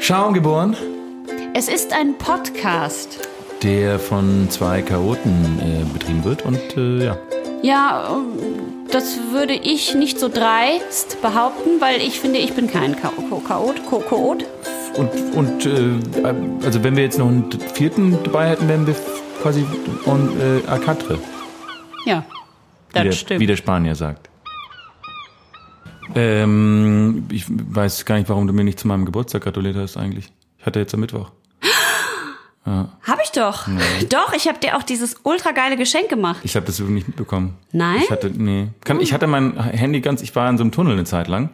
Schaum geboren, Es ist ein Podcast. der von zwei Chaoten äh, betrieben wird und äh, ja. Ja, ähm, das würde ich nicht so dreist behaupten, weil ich finde, ich bin kein Cha- Cha- Chaot. Cha- Chaot. Und, und äh, also wenn wir jetzt noch einen vierten dabei hätten, wären wir quasi on äh, à quatre, Ja, wie das der, stimmt. wie der Spanier sagt. Ähm, ich weiß gar nicht, warum du mir nicht zu meinem Geburtstag gratuliert hast eigentlich. Ich hatte jetzt am Mittwoch. Hab ich doch. Doch, ich habe dir auch dieses ultra geile Geschenk gemacht. Ich habe das nicht mitbekommen. Nein? Ich hatte, nee. Kann, ich hatte mein Handy ganz, ich war in so einem Tunnel eine Zeit lang.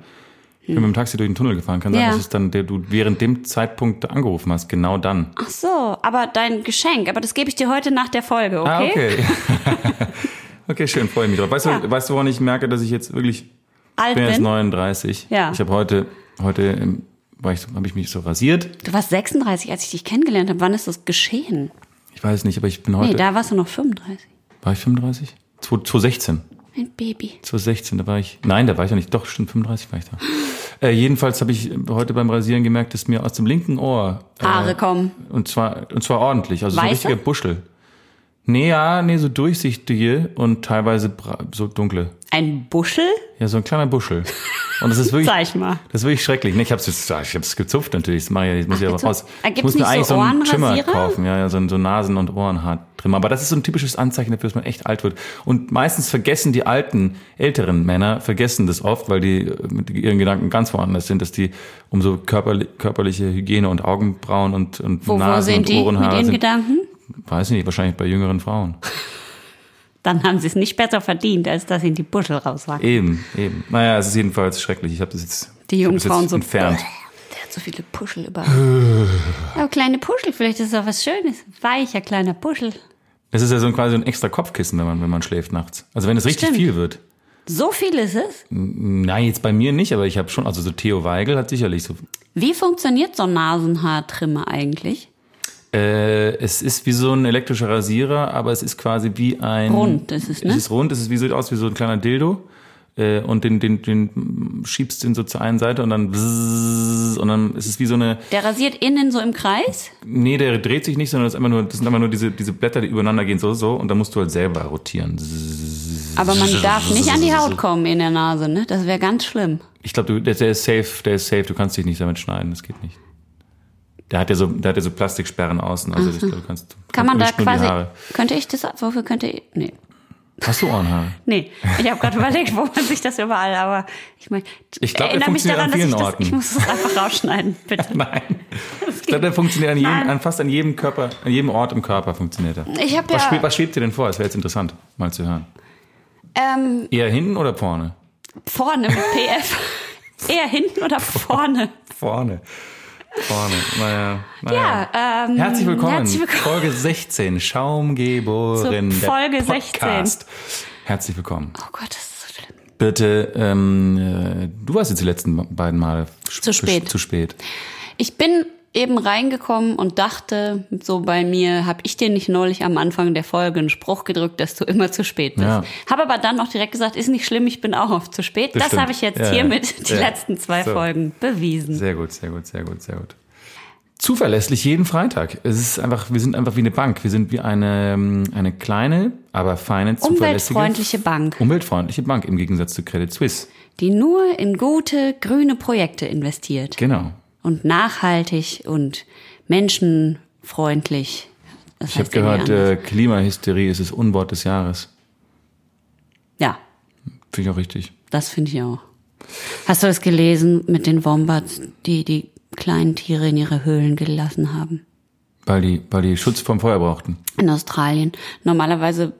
Ich bin mit dem Taxi durch den Tunnel gefahren. Kann sein, Ja. dass es dann, der, du während dem Zeitpunkt angerufen hast. Genau dann. Ach so, aber dein Geschenk, aber das gebe ich dir heute nach der Folge, okay? Ah, okay. okay, schön, freue mich drauf. Weißt, Ja. du, weißt du, woran ich merke, dass ich jetzt wirklich, Alt ich bin jetzt bin. 39. Ja. Ich habe heute, heute ähm, war ich, so- habe ich mich so rasiert. Du warst 36, als ich dich kennengelernt habe. Wann ist das geschehen? Ich weiß nicht, aber ich bin heute, Nee, da warst du noch 35. war ich 35? 2- 2016. Ein Baby. 2016, da war ich, nein, da war ich ja nicht, doch, stimmt, 35 war ich da. Äh, jedenfalls habe ich heute beim Rasieren gemerkt, dass mir aus dem linken Ohr äh, Haare kommen. Und zwar, und zwar ordentlich, also so Weiße? richtige Buschel. Nee, ja, nee, so durchsichtige und teilweise so dunkle. Ein Buschel? Ja, so ein kleiner Buschel. Und das ist wirklich, Zeig mal. das ist wirklich schrecklich. Nee, ich hab's jetzt, ich hab's gezupft natürlich, das mache ich, das muss ich aber raus. Äh, Ich muss mir eigentlich so so einen Trimmer Ohrenrasierer? kaufen, ja, ja, so ein so Nasen- und Ohrenhaartrimmer. Aber das ist so ein typisches Anzeichen dafür, dass man echt alt wird. Und meistens vergessen die alten, älteren Männer, vergessen das oft, weil die äh, mit ihren Gedanken ganz woanders sind, dass die um so körperli körperliche Hygiene und Augenbrauen und, und Wo, wo Nasen sind und die mit Ohrenhaare ihren sind. Gedanken? Weiß ich nicht, wahrscheinlich bei jüngeren Frauen. Dann haben sie es nicht besser verdient, als dass ihnen die Buschel rauswachsen. Eben, eben. Naja, es ist jedenfalls schrecklich. Ich habe das jetzt, Die jungen Frauen so entfernt. Der hat so viele Puschel überall. Aber kleine Puschel, vielleicht ist das was Schönes. Weicher kleiner Puschel. Es ist ja so ein, quasi ein extra Kopfkissen, wenn man, wenn man schläft nachts. Also wenn es richtig Stimmt. viel wird. So viel ist es. Nein, jetzt bei mir nicht, aber ich habe schon, also so Theo Weigel hat sicherlich so. Wie funktioniert so ein Nasenhaartrimmer eigentlich? Äh, es ist wie so ein elektrischer Rasierer, aber es ist quasi wie ein. Rund ist es, ne? Es ist rund, es ist wie, sieht aus wie so ein kleiner Dildo. Äh, und den, den, den schiebst du so zur einen Seite und dann bzzz, und dann ist es wie so eine. Der rasiert innen so im Kreis? Nee, der dreht sich nicht, sondern das, ist einfach nur, das sind einfach nur diese, diese Blätter, die übereinander gehen, so, so, und dann musst du halt selber rotieren. Aber man darf nicht an die Haut kommen in der Nase, ne? Das wäre ganz schlimm. Ich glaube, der, der ist safe, der ist safe, du kannst dich nicht damit schneiden, das geht nicht. Der hat ja so, der hat ja so Plastiksperren außen, also ich glaube, du kannst. Kann man da quasi. Könnte ich das. Wofür könnte ich. Nee. Hast du Ohrenhaare? Nee, ich habe gerade überlegt, wo man sich das überall, aber ich meine, Ich glaub, erinnere mich daran, an dass ich vielen das, Orten. ich muss das einfach rausschneiden, bitte. Nein. Ich glaube, der funktioniert an jedem, an fast an jedem Körper, an jedem Ort im Körper funktioniert er. Ich Was, schwebt, ja was schwebt dir denn vor? Das wäre jetzt interessant, mal zu hören. ähm, Eher hinten oder vorne? vorne mit PF. Eher hinten oder vorne? Vorne. Vorne. Naja. naja. Ja, ähm, Herzlich willkommen. Herzlich willkommen. Folge 16. Schaumgeboren. Zur Folge der Podcast. Herzlich willkommen. Oh Gott, das ist so schlimm. Bitte, ähm, äh, du warst jetzt die letzten beiden Male Zu spät. Zu spät. Ich bin eben reingekommen und dachte, so bei mir, habe ich dir nicht neulich am Anfang der Folge einen Spruch gedrückt, dass du immer zu spät bist. Ja. Habe aber dann auch direkt gesagt, ist nicht schlimm, ich bin auch oft zu spät. Das, stimmt. habe ich jetzt Ja, ja. hiermit die Ja. letzten zwei So. Folgen bewiesen. Sehr gut, sehr gut, sehr gut, sehr gut. Zuverlässig jeden Freitag. Es ist einfach, wir sind einfach wie eine Bank. Wir sind wie eine, ähm, eine kleine, aber feine, zuverlässige, Umweltfreundliche Bank, umweltfreundliche Bank im Gegensatz zu Credit Suisse. die nur in gute, grüne Projekte investiert. Genau. Und nachhaltig und menschenfreundlich. Das Ich habe gehört, äh, Klimahysterie ist das Unwort des Jahres. ja, Finde ich auch richtig. das finde ich auch. Hast du das gelesen mit den Wombats, die die kleinen Tiere in ihre Höhlen gelassen haben? Weil die, weil die Schutz vom Feuer brauchten. In Australien. Normalerweise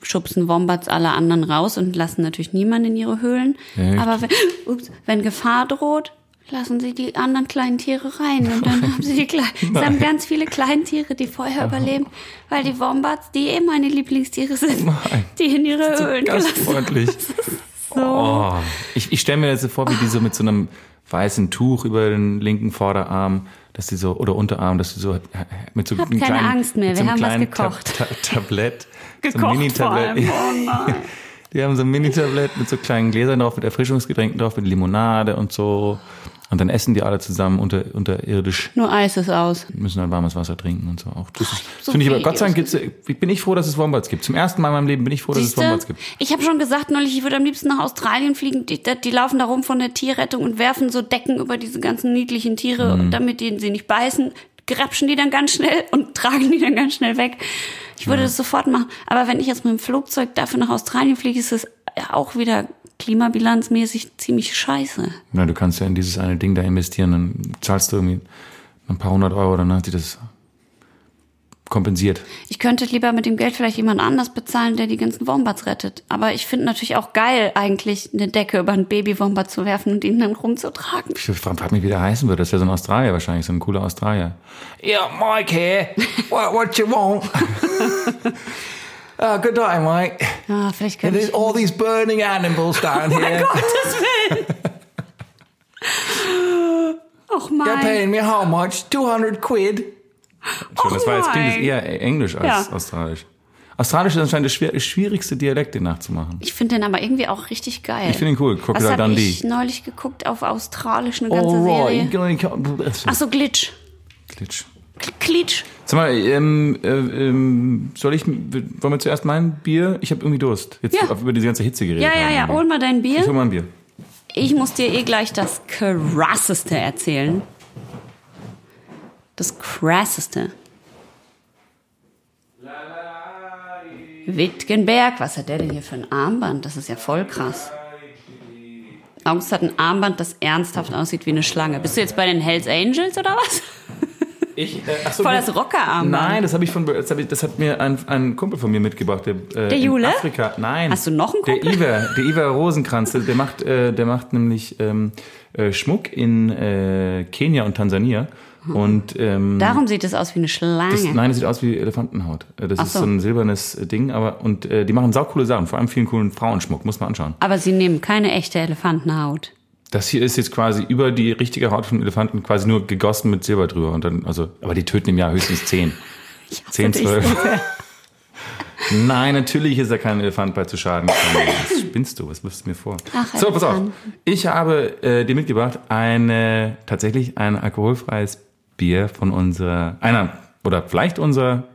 schubsen Wombats alle anderen raus und lassen natürlich niemanden in ihre Höhlen. Echt? Aber wenn, ups, wenn Gefahr droht, lassen sie die anderen kleinen Tiere rein. Und dann haben sie die kleinen, es haben ganz viele Kleintiere, die vorher überleben, weil die Wombats, die eh meine Lieblingstiere sind, Nein. die in ihre Höhlen gelassen Gastfreundlich. Oh. Ich, ich stelle mir so vor, wie die so mit so einem weißen Tuch über den linken Vorderarm, dass die so, oder Unterarm, dass die so äh, mit so Hab einem keine kleinen, Angst mehr, so wir einem haben was gekocht. Ta Ta Tablett. so ein Gekocht Mini-Tablett. Oh. Die haben so ein Mini-Tablett mit so kleinen Gläsern drauf, mit Erfrischungsgetränken drauf, mit Limonade und so. Und dann essen die alle zusammen unter, unterirdisch, Nur Eis ist aus. müssen dann warmes Wasser trinken und so. Auch das ist, so finde ich aber, Gott sei Dank gibt's, bin ich froh, dass es Wombats gibt. Zum ersten Mal in meinem Leben bin ich froh, dass es? Wombats gibt. Ich habe schon gesagt neulich, ich würde am liebsten nach Australien fliegen. Die, die laufen da rum von der Tierrettung und werfen so Decken über diese ganzen niedlichen Tiere, Mhm. damit die sie nicht beißen, grapschen die dann ganz schnell und tragen die dann ganz schnell weg. Ich würde das sofort machen. Aber wenn ich jetzt mit dem Flugzeug dafür nach Australien fliege, ist es auch wieder klimabilanzmäßig ziemlich scheiße. Na, du kannst ja in dieses eine Ding da investieren, dann zahlst du irgendwie ein paar hundert Euro, dann hat sich das kompensiert. Ich könnte lieber mit dem Geld vielleicht jemand anders bezahlen, der die ganzen Wombats rettet. Aber ich finde natürlich auch geil, eigentlich eine Decke über einen Baby-Wombat zu werfen und ihn dann rumzutragen. Ich frage frag mich, wie der heißen wird. Das ist ja so ein Australier wahrscheinlich, so ein cooler Australier. Yeah, Mike here. What, what you want? uh, good day, Mike. Ja, vielleicht könnte ich... all these burning animals down here. Gottes Willen! Och mein. me how much? 200 quid. Schon, das war jetzt klingt das mein. eher Englisch als Ja. Australisch. Australisch ist anscheinend der schwer, schwierigste Dialekt, den nachzumachen. Ich finde den aber irgendwie auch richtig geil. Ich finde ihn cool. Was Crocodile habe Dundee. ich neulich geguckt auf Australisch, eine ganze Serie? Ach so, Glitch. Glitch. Kl- Klitsch. Sag mal, ähm, äh, ähm, soll ich, wollen wir zuerst mein Bier? Ich habe irgendwie Durst. Jetzt Ja. über diese ganze Hitze geredet. Ja, ja, ja. Hol mal dein Ich hol Bier. mal ein Bier. Ich muss dir eh gleich das krasseste erzählen. Das krasseste. Wittgenberg, was hat der denn hier für ein Armband? Das ist ja voll krass. August hat ein Armband, das ernsthaft aussieht wie eine Schlange. Bist du jetzt bei den Hells Angels oder was? Ich, äh, ach so, Voll das Rockerarmband. Nein, das habe ich von, das, hab ich, das hat mir ein, ein Kumpel von mir mitgebracht. Der, äh, Der in Jule? Afrika. Nein. Hast du noch einen Kumpel? Der Iver, der Iver Rosenkranz. Der der macht, äh, der macht nämlich ähm, äh, Schmuck in äh, Kenia und Tansania. Und ähm, Darum sieht es aus wie eine Schlange. das, nein, das sieht aus wie Elefantenhaut. Äh, Das Ach ist so. so ein silbernes äh, Ding, aber und äh, die machen saucoole Sachen, vor allem vielen coolen Frauenschmuck, muss man anschauen. Aber sie nehmen keine echte Elefantenhaut. Das hier ist jetzt quasi über die richtige Haut von Elefanten quasi nur gegossen mit Silber drüber und dann, also, aber die töten im Jahr höchstens zehn. Zehn, zwölf. so. Nein, natürlich ist da kein Elefant bei zu Schaden gekommen. Was spinnst du? Was wirfst du mir vor? Ach, so, pass auf. Ich habe äh, dir mitgebracht eine tatsächlich ein alkoholfreies Bier von unserer einer oder vielleicht unserer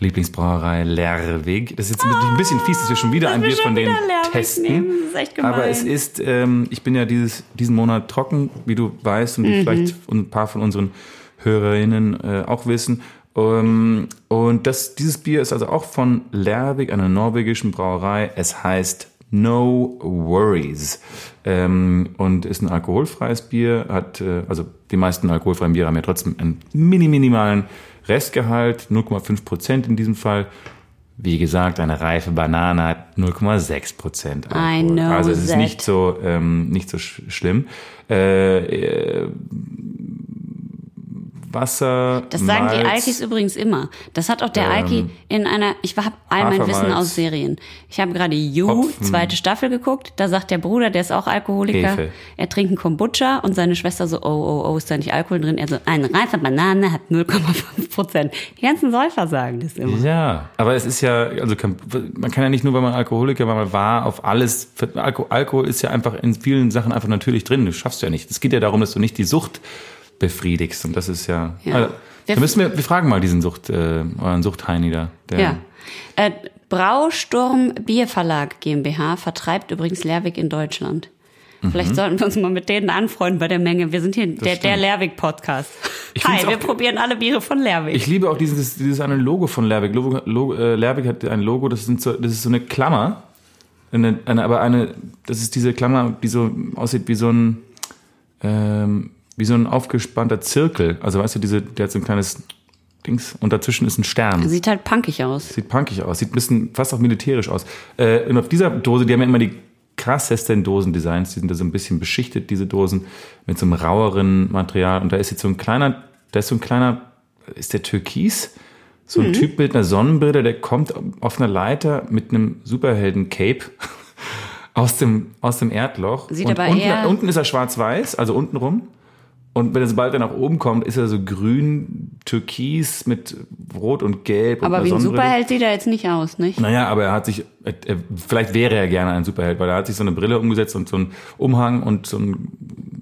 Lieblingsbrauerei Lerwig. Das ist jetzt ein bisschen fies, dass wir schon wieder ein wir Bier von denen Lerwig testen. nehmen. Das ist echt gemein. Aber es ist, ähm, ich bin ja dieses, diesen Monat trocken, wie du weißt und wie Mhm. vielleicht ein paar von unseren Hörerinnen äh, auch wissen. Ähm, und das, dieses Bier ist also auch von Lervig, einer norwegischen Brauerei. Es heißt No Worries ähm, und ist ein alkoholfreies Bier. Hat äh, also die meisten alkoholfreien Biere haben ja trotzdem einen mini minimalen Restgehalt, 0,5 Prozent in diesem Fall. Wie gesagt, eine reife Banane hat 0,6 Prozent I know also es ist that. nicht so ähm, nicht so sch schlimm. Äh, äh, Wasser. Das sagen die Malz, Alkis übrigens immer. Das hat auch der Ähm, Alki in einer, ich habe all mein. Wissen aus Serien. Ich habe gerade You, Hopfen. zweite Staffel geguckt. Da sagt der Bruder, der ist auch Alkoholiker, Hefe. er trinkt einen Kombucha und seine Schwester so, oh, oh, oh, ist da nicht Alkohol drin? Er so, eine reife Banane hat 0,5 Prozent. Die ganzen Säufer sagen das immer. Ja, aber es ist ja, also man kann ja nicht nur, weil man Alkoholiker war, man war auf alles. Alko, Alkohol ist ja einfach in vielen Sachen einfach natürlich drin. Du schaffst ja nicht. Es geht ja darum, dass du nicht die Sucht befriedigst. Und das ist ja. Ja. Also, Wir- da müssen wir, wir fragen mal diesen Sucht, äh, euren Suchtheini da. Der, Ja. Äh, Brausturm Bierverlag GmbH vertreibt übrigens Lerwig in Deutschland. Vielleicht sollten wir uns mal mit denen anfreunden bei der Menge. Wir sind hier der, der. Ich Hi, wir probieren alle Biere von Lerwig. Ich liebe auch dieses, dieses eine Logo von Lerwick. Logo, Logo, äh, Lerwick hat ein Logo, das, sind so, das ist so eine Klammer. Eine, eine, aber eine, das ist diese Klammer, die so aussieht wie so ein, ähm, wie so ein aufgespannter Zirkel. Also weißt du, diese, der hat so ein kleines Dings und dazwischen ist ein Stern. Sieht halt punkig aus. Sieht punkig aus, sieht ein bisschen fast auch militärisch aus. Äh, und auf dieser Dose, die haben ja immer die krassesten Dosendesigns, die sind da so ein bisschen beschichtet, diese Dosen, mit so einem raueren Material. Und da ist jetzt so ein kleiner, da ist so ein kleiner, ist der Türkis? So Mhm. ein Typ mit einer Sonnenbrille, der kommt auf einer Leiter mit einem Superhelden-Cape aus dem, aus dem Erdloch. Sieht und aber unten, eher- unten ist er schwarz-weiß, also unten rum. Und wenn er sobald er nach oben kommt, ist er so grün, türkis mit rot und gelb. und Aber einer wie ein Sonnenbrille. Superheld sieht er jetzt nicht aus, nicht? Naja, aber er hat sich, er, er, vielleicht wäre er gerne ein Superheld, weil er hat sich so eine Brille umgesetzt und so einen Umhang und so ein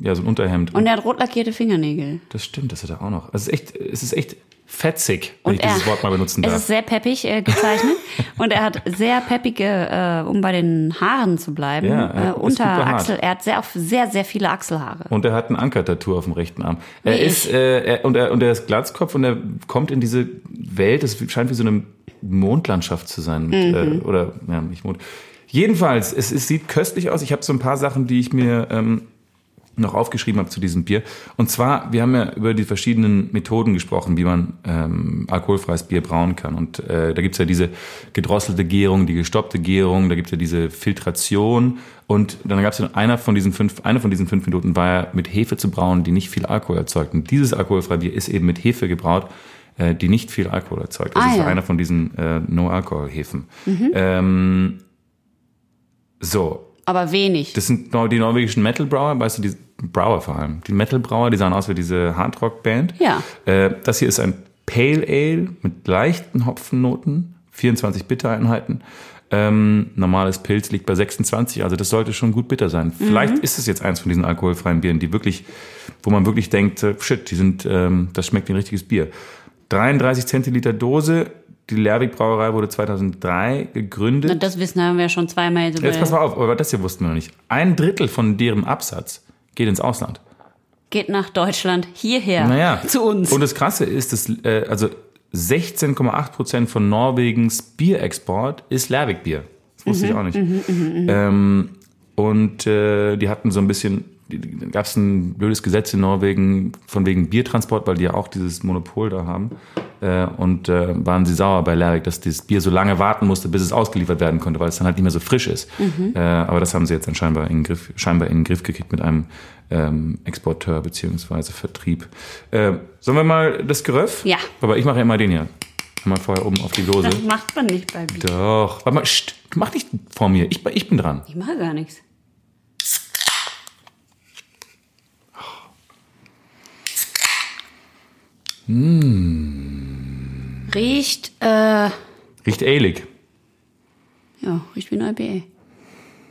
ja, so ein Unterhemd. Und er hat rot lackierte Fingernägel. das stimmt, das hat er auch noch. Also es ist echt, es ist echt fetzig, wenn Und ich dieses Wort mal benutzen es darf. ist sehr peppig äh, gezeichnet und er hat sehr peppige, äh, um bei den Haaren zu bleiben, Ja, er äh, ist gut unter behaart. Achsel. Er hat sehr, auf sehr, sehr viele Achselhaare. Und er hat ein Ankertattoo auf dem rechten Arm. Er Wie ist äh, er, und er und er ist Glatzkopf und er kommt in diese Welt. Das scheint wie so eine Mondlandschaft zu sein mit, Mhm. äh, oder ja nicht Mond. Jedenfalls, es, es sieht köstlich aus. Ich habe so ein paar Sachen, die ich mir ähm, noch aufgeschrieben habe zu diesem Bier. Und zwar, wir haben ja über die verschiedenen Methoden gesprochen, wie man ähm, alkoholfreies Bier brauen kann. Und äh, da gibt's ja diese gedrosselte Gärung, die gestoppte Gärung, da gibt's ja diese Filtration. Und dann gab's ja einer von diesen fünf, einer von diesen fünf Methoden war ja mit Hefe zu brauen, die nicht viel Alkohol erzeugt. Und dieses alkoholfreie Bier ist eben mit Hefe gebraut, äh, die nicht viel Alkohol erzeugt. Das Ah, ist ja. einer von diesen äh, No-Alkohol-Hefen. Ähm, so, Aber wenig. das sind die norwegischen Metal-Brauer, weißt du, die Brauer vor allem. Die Metal-Brauer, die sahen aus wie diese Hardrock-Band. Ja. Äh, das hier ist ein Pale Ale mit leichten Hopfennoten, 24 Bittereinheiten. Ähm, normales Pilz liegt bei 26, also das sollte schon gut bitter sein. Vielleicht ist es jetzt eins von diesen alkoholfreien Bieren, die wirklich, wo man wirklich denkt, äh, shit, die sind, ähm, das schmeckt wie ein richtiges Bier. 33 Zentiliter Dose. Die Lerwig Brauerei wurde 2003 gegründet. Das wissen haben wir ja schon zweimal. So Jetzt pass mal auf, aber das hier wussten wir noch nicht. Ein Drittel von deren Absatz geht ins Ausland. Geht nach Deutschland, hierher, Naja. zu uns. Und das Krasse ist, dass äh, also 16,8 Prozent von Norwegens Bierexport ist Lervik-Bier. Das wusste ich auch nicht. ähm, und äh, die hatten so ein bisschen, gab es ein blödes Gesetz in Norwegen von wegen Biertransport, weil die ja auch dieses Monopol da haben. Äh, und äh, waren sie sauer bei Lervik, dass das Bier so lange warten musste, bis es ausgeliefert werden konnte, weil es dann halt nicht mehr so frisch ist. Äh, aber das haben sie jetzt dann scheinbar in den Griff, scheinbar in den Griff gekriegt mit einem ähm, Exporteur beziehungsweise Vertrieb. Äh, sollen wir mal das Geröff? Ja. Aber ich mache ja immer den hier. Mal vorher oben auf die Dose. das macht man nicht bei Bier. Doch. Warte mal, sst, mach nicht vor mir. Ich, ich bin dran. Ich mache gar nichts. Riecht, äh, Riecht ähnlich. ja, riecht wie ein IPA.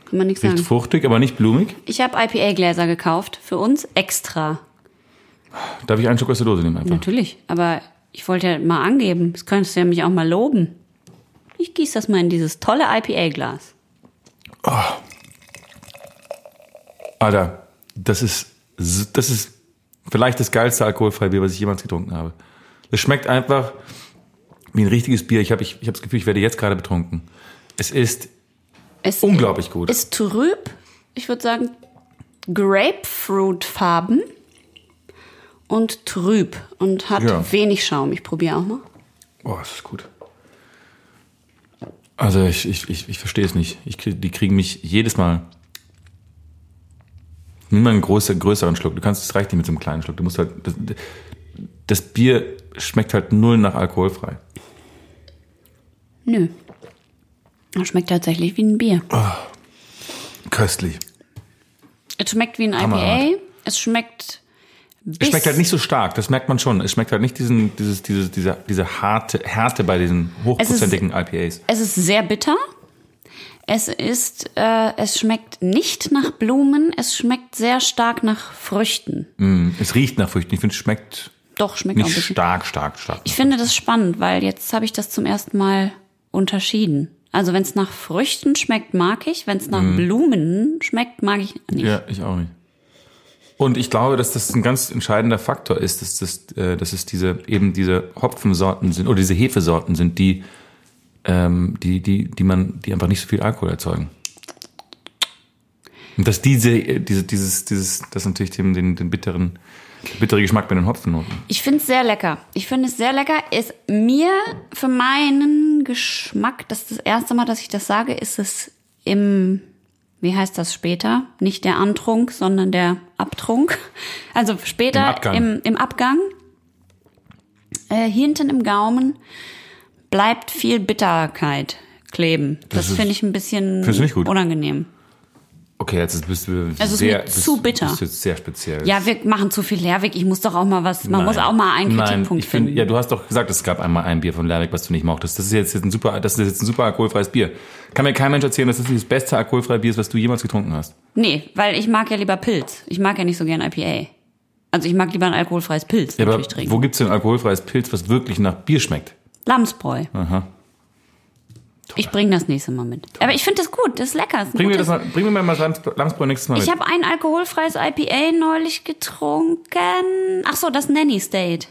Kann man nichts Riecht sagen. fruchtig, aber nicht blumig. Ich habe IPA-Gläser gekauft, für uns extra. Darf ich einen Schluck aus der Dose nehmen einfach? Natürlich, aber ich wollte ja mal angeben, das könntest du ja mich auch mal loben. Ich gieße das mal in dieses tolle IPA-Glas. Alter, das ist, das ist vielleicht das geilste alkoholfreie Bier, was ich jemals getrunken habe. Es schmeckt einfach wie ein richtiges Bier. Ich habe ich, ich hab das Gefühl, ich werde jetzt gerade betrunken. Es ist Es unglaublich gut. ist trüb, ich würde sagen Grapefruit-Farben und trüb und hat Ja. wenig Schaum. Ich probiere auch mal. Oh, das ist gut. Also ich, ich, ich, ich verstehe es nicht. Ich, die kriegen mich jedes Mal. Nimm mal einen größer, größeren Schluck. Du kannst, es reicht nicht mit so einem kleinen Schluck. Du musst halt. Das, das Bier schmeckt halt null nach alkoholfrei. Nö. Das schmeckt tatsächlich wie ein Bier. Köstlich. Es schmeckt wie ein IPA. Hammerhart. Es schmeckt Es schmeckt halt nicht so stark, das merkt man schon. Es schmeckt halt nicht diesen, dieses, dieses, diese, diese harte Härte bei diesen hochprozentigen IPAs. Es ist sehr bitter. Es ist, äh, es schmeckt nicht nach Blumen. Es schmeckt sehr stark nach Früchten. Mm, Es riecht nach Früchten. Ich finde, es schmeckt Doch, schmeckt auch ein nicht bisschen. stark, stark, stark. Ich finde das spannend, weil jetzt habe ich das zum ersten Mal unterschieden. Also wenn es nach Früchten schmeckt, mag ich. Wenn es nach Blumen schmeckt, mag ich nicht. Ja, ich auch nicht. Und ich glaube, dass das ein ganz entscheidender Faktor ist, dass, das, äh, dass es diese eben diese Hopfensorten sind oder diese Hefesorten sind, die ähm, die die die man die einfach nicht so viel Alkohol erzeugen. Und dass diese äh, diese dieses dieses das natürlich den den, den bitteren der bittere Geschmack bei den Hopfennoten. Ich finde es sehr lecker. Ich finde es sehr lecker. Ist mir für meinen Geschmack, das ist das erste Mal, dass ich das sage, ist es im, wie heißt das später? Nicht der Antrunk, sondern der Abtrunk. Also später Im Abgang. im, im Abgang. Äh, hinten im Gaumen bleibt viel Bitterkeit kleben. Das, Das ist- finde ich ein bisschen unangenehm. Okay, jetzt bist du Es ist sehr, bist, zu bitter. Bist jetzt sehr speziell. Ja, wir machen zu viel Lerwick. Ich muss doch auch mal was, man muss auch mal einen Nein, Kritikpunkt ich find, finden. Ja, du hast doch gesagt, es gab einmal ein Bier von Lerwick, was du nicht mochtest. Das ist jetzt ein super, das ist jetzt ein super alkoholfreies Bier. Kann mir kein Mensch erzählen, dass das nicht das beste alkoholfreie Bier ist, was du jemals getrunken hast. Nee, weil ich mag ja lieber Pilz. Ich mag ja nicht so gern IPA. Also ich mag lieber ein alkoholfreies Pilz Ja, aber natürlich trinken. wo gibt's denn alkoholfreies Pilz, was wirklich nach Bier schmeckt? Lamsbräu. Aha. Ich bringe das nächste Mal mit. Aber ich finde das gut, das ist lecker. Das ist ein Bring mir, gutes- das mal, bring mir mal Lams- Lamsbräu nächstes Mal mit. ich habe ein alkoholfreies IPA neulich getrunken. Ach so, das Nanny State.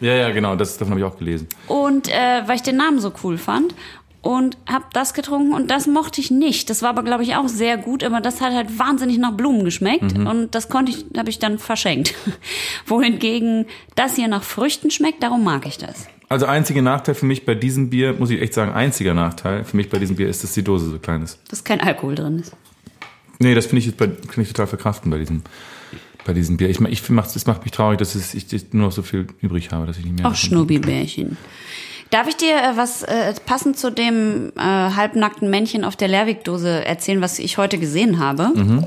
ja, ja, genau, das, davon habe ich auch gelesen. Und äh, weil ich den Namen so cool fand. Und habe das getrunken und das mochte ich nicht. Das war aber, glaube ich, auch sehr gut, aber das hat halt wahnsinnig nach Blumen geschmeckt. Mhm. Und das konnte ich, habe ich dann verschenkt. Wohingegen das hier nach Früchten schmeckt, darum mag ich das. Also einziger Nachteil für mich bei diesem Bier, muss ich echt sagen, einziger Nachteil für mich bei diesem Bier ist, dass die Dose so klein ist. Dass kein Alkohol drin ist. Nee, das finde ich, jetzt bei- kann ich total verkraften bei diesem, bei diesem Bier. Ich, ich finde, es macht mich traurig, dass es, ich, ich nur noch so viel übrig habe, dass ich nicht mehr. Ach, davon- Schnubbibärchen. Darf ich dir äh, was äh, passend zu dem äh, halbnackten Männchen auf der Lerwick-Dose erzählen, was ich heute gesehen habe? Mhm.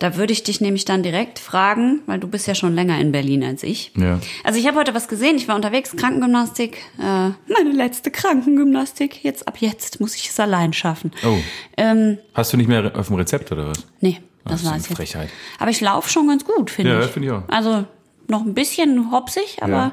Da würde ich dich nämlich dann direkt fragen, weil du bist ja schon länger in Berlin als ich. Ja. Also ich habe heute was gesehen, ich war unterwegs, Krankengymnastik, äh, meine letzte Krankengymnastik. Jetzt ab jetzt muss ich es allein schaffen. Oh. Ähm, Hast du nicht mehr auf dem Rezept oder was? nee, Ach, das war es jetzt. Frechheit. Aber ich laufe schon ganz gut, finde Ja, ich. finde ich auch. Also noch ein bisschen hopsig, aber Ja.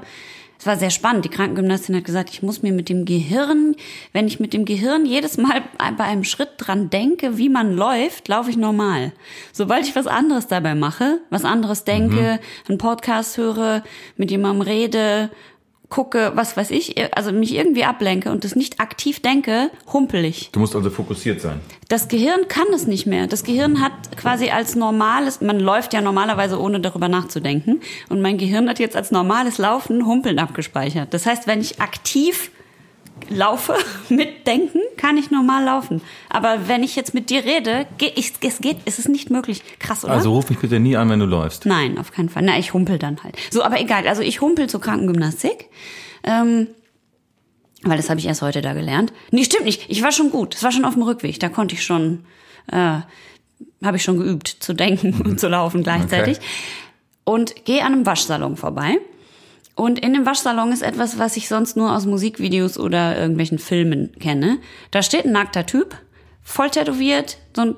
Es war sehr spannend. Die Krankengymnastin hat gesagt, ich muss mir mit dem Gehirn, wenn ich mit dem Gehirn jedes Mal bei einem Schritt dran denke, wie man läuft, laufe ich normal. Sobald ich was anderes dabei mache, was anderes denke, Mhm. einen Podcast höre, mit jemandem rede, gucke, was weiß ich, also mich irgendwie ablenke und das nicht aktiv denke, humpel ich. Du musst also fokussiert sein. Das Gehirn kann es nicht mehr. Das Gehirn hat quasi als normales, man läuft ja normalerweise ohne darüber nachzudenken. Und mein Gehirn hat jetzt als normales Laufen Humpeln abgespeichert. Das heißt, wenn ich aktiv laufe, mitdenken, kann ich normal laufen. Aber wenn ich jetzt mit dir rede, geht, ich, es geht, ist es nicht möglich. Krass, oder? Also ruf mich bitte nie an, wenn du läufst. Nein, auf keinen Fall. Na, ich humpel dann halt. So, aber egal. Also ich humpel zur Krankengymnastik. Ähm, weil das habe ich erst heute da gelernt. Nee, stimmt nicht. Ich war schon gut. Es war schon auf dem Rückweg. Da konnte ich schon, äh, habe ich schon geübt zu denken und zu laufen gleichzeitig. Okay. Und gehe an einem Waschsalon vorbei. Und in dem Waschsalon ist etwas, was ich sonst nur aus Musikvideos oder irgendwelchen Filmen kenne. Da steht ein nackter Typ, voll tätowiert, so ein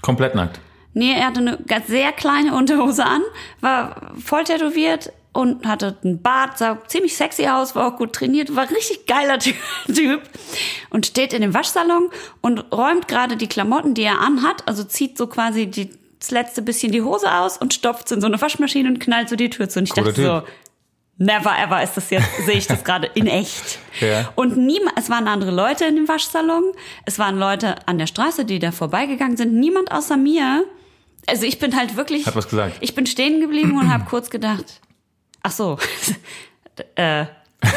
Komplett nackt. Nee, er hatte eine ganz sehr kleine Unterhose an, war voll tätowiert und hatte einen Bart, sah ziemlich sexy aus, war auch gut trainiert, war richtig geiler Ty- Typ und steht in dem Waschsalon und räumt gerade die Klamotten, die er anhat, also zieht so quasi die, das letzte bisschen die Hose aus und stopft in so eine Waschmaschine und knallt so die Tür zu. Und ich Cooler dachte so, never ever ist das jetzt, sehe ich das gerade in echt. Ja. Und niemand, es waren andere Leute in dem Waschsalon, es waren Leute an der Straße, die da vorbeigegangen sind, niemand außer mir. Also ich bin halt wirklich. Hat was gesagt. Ich bin stehen geblieben und habe kurz gedacht, ach so, äh,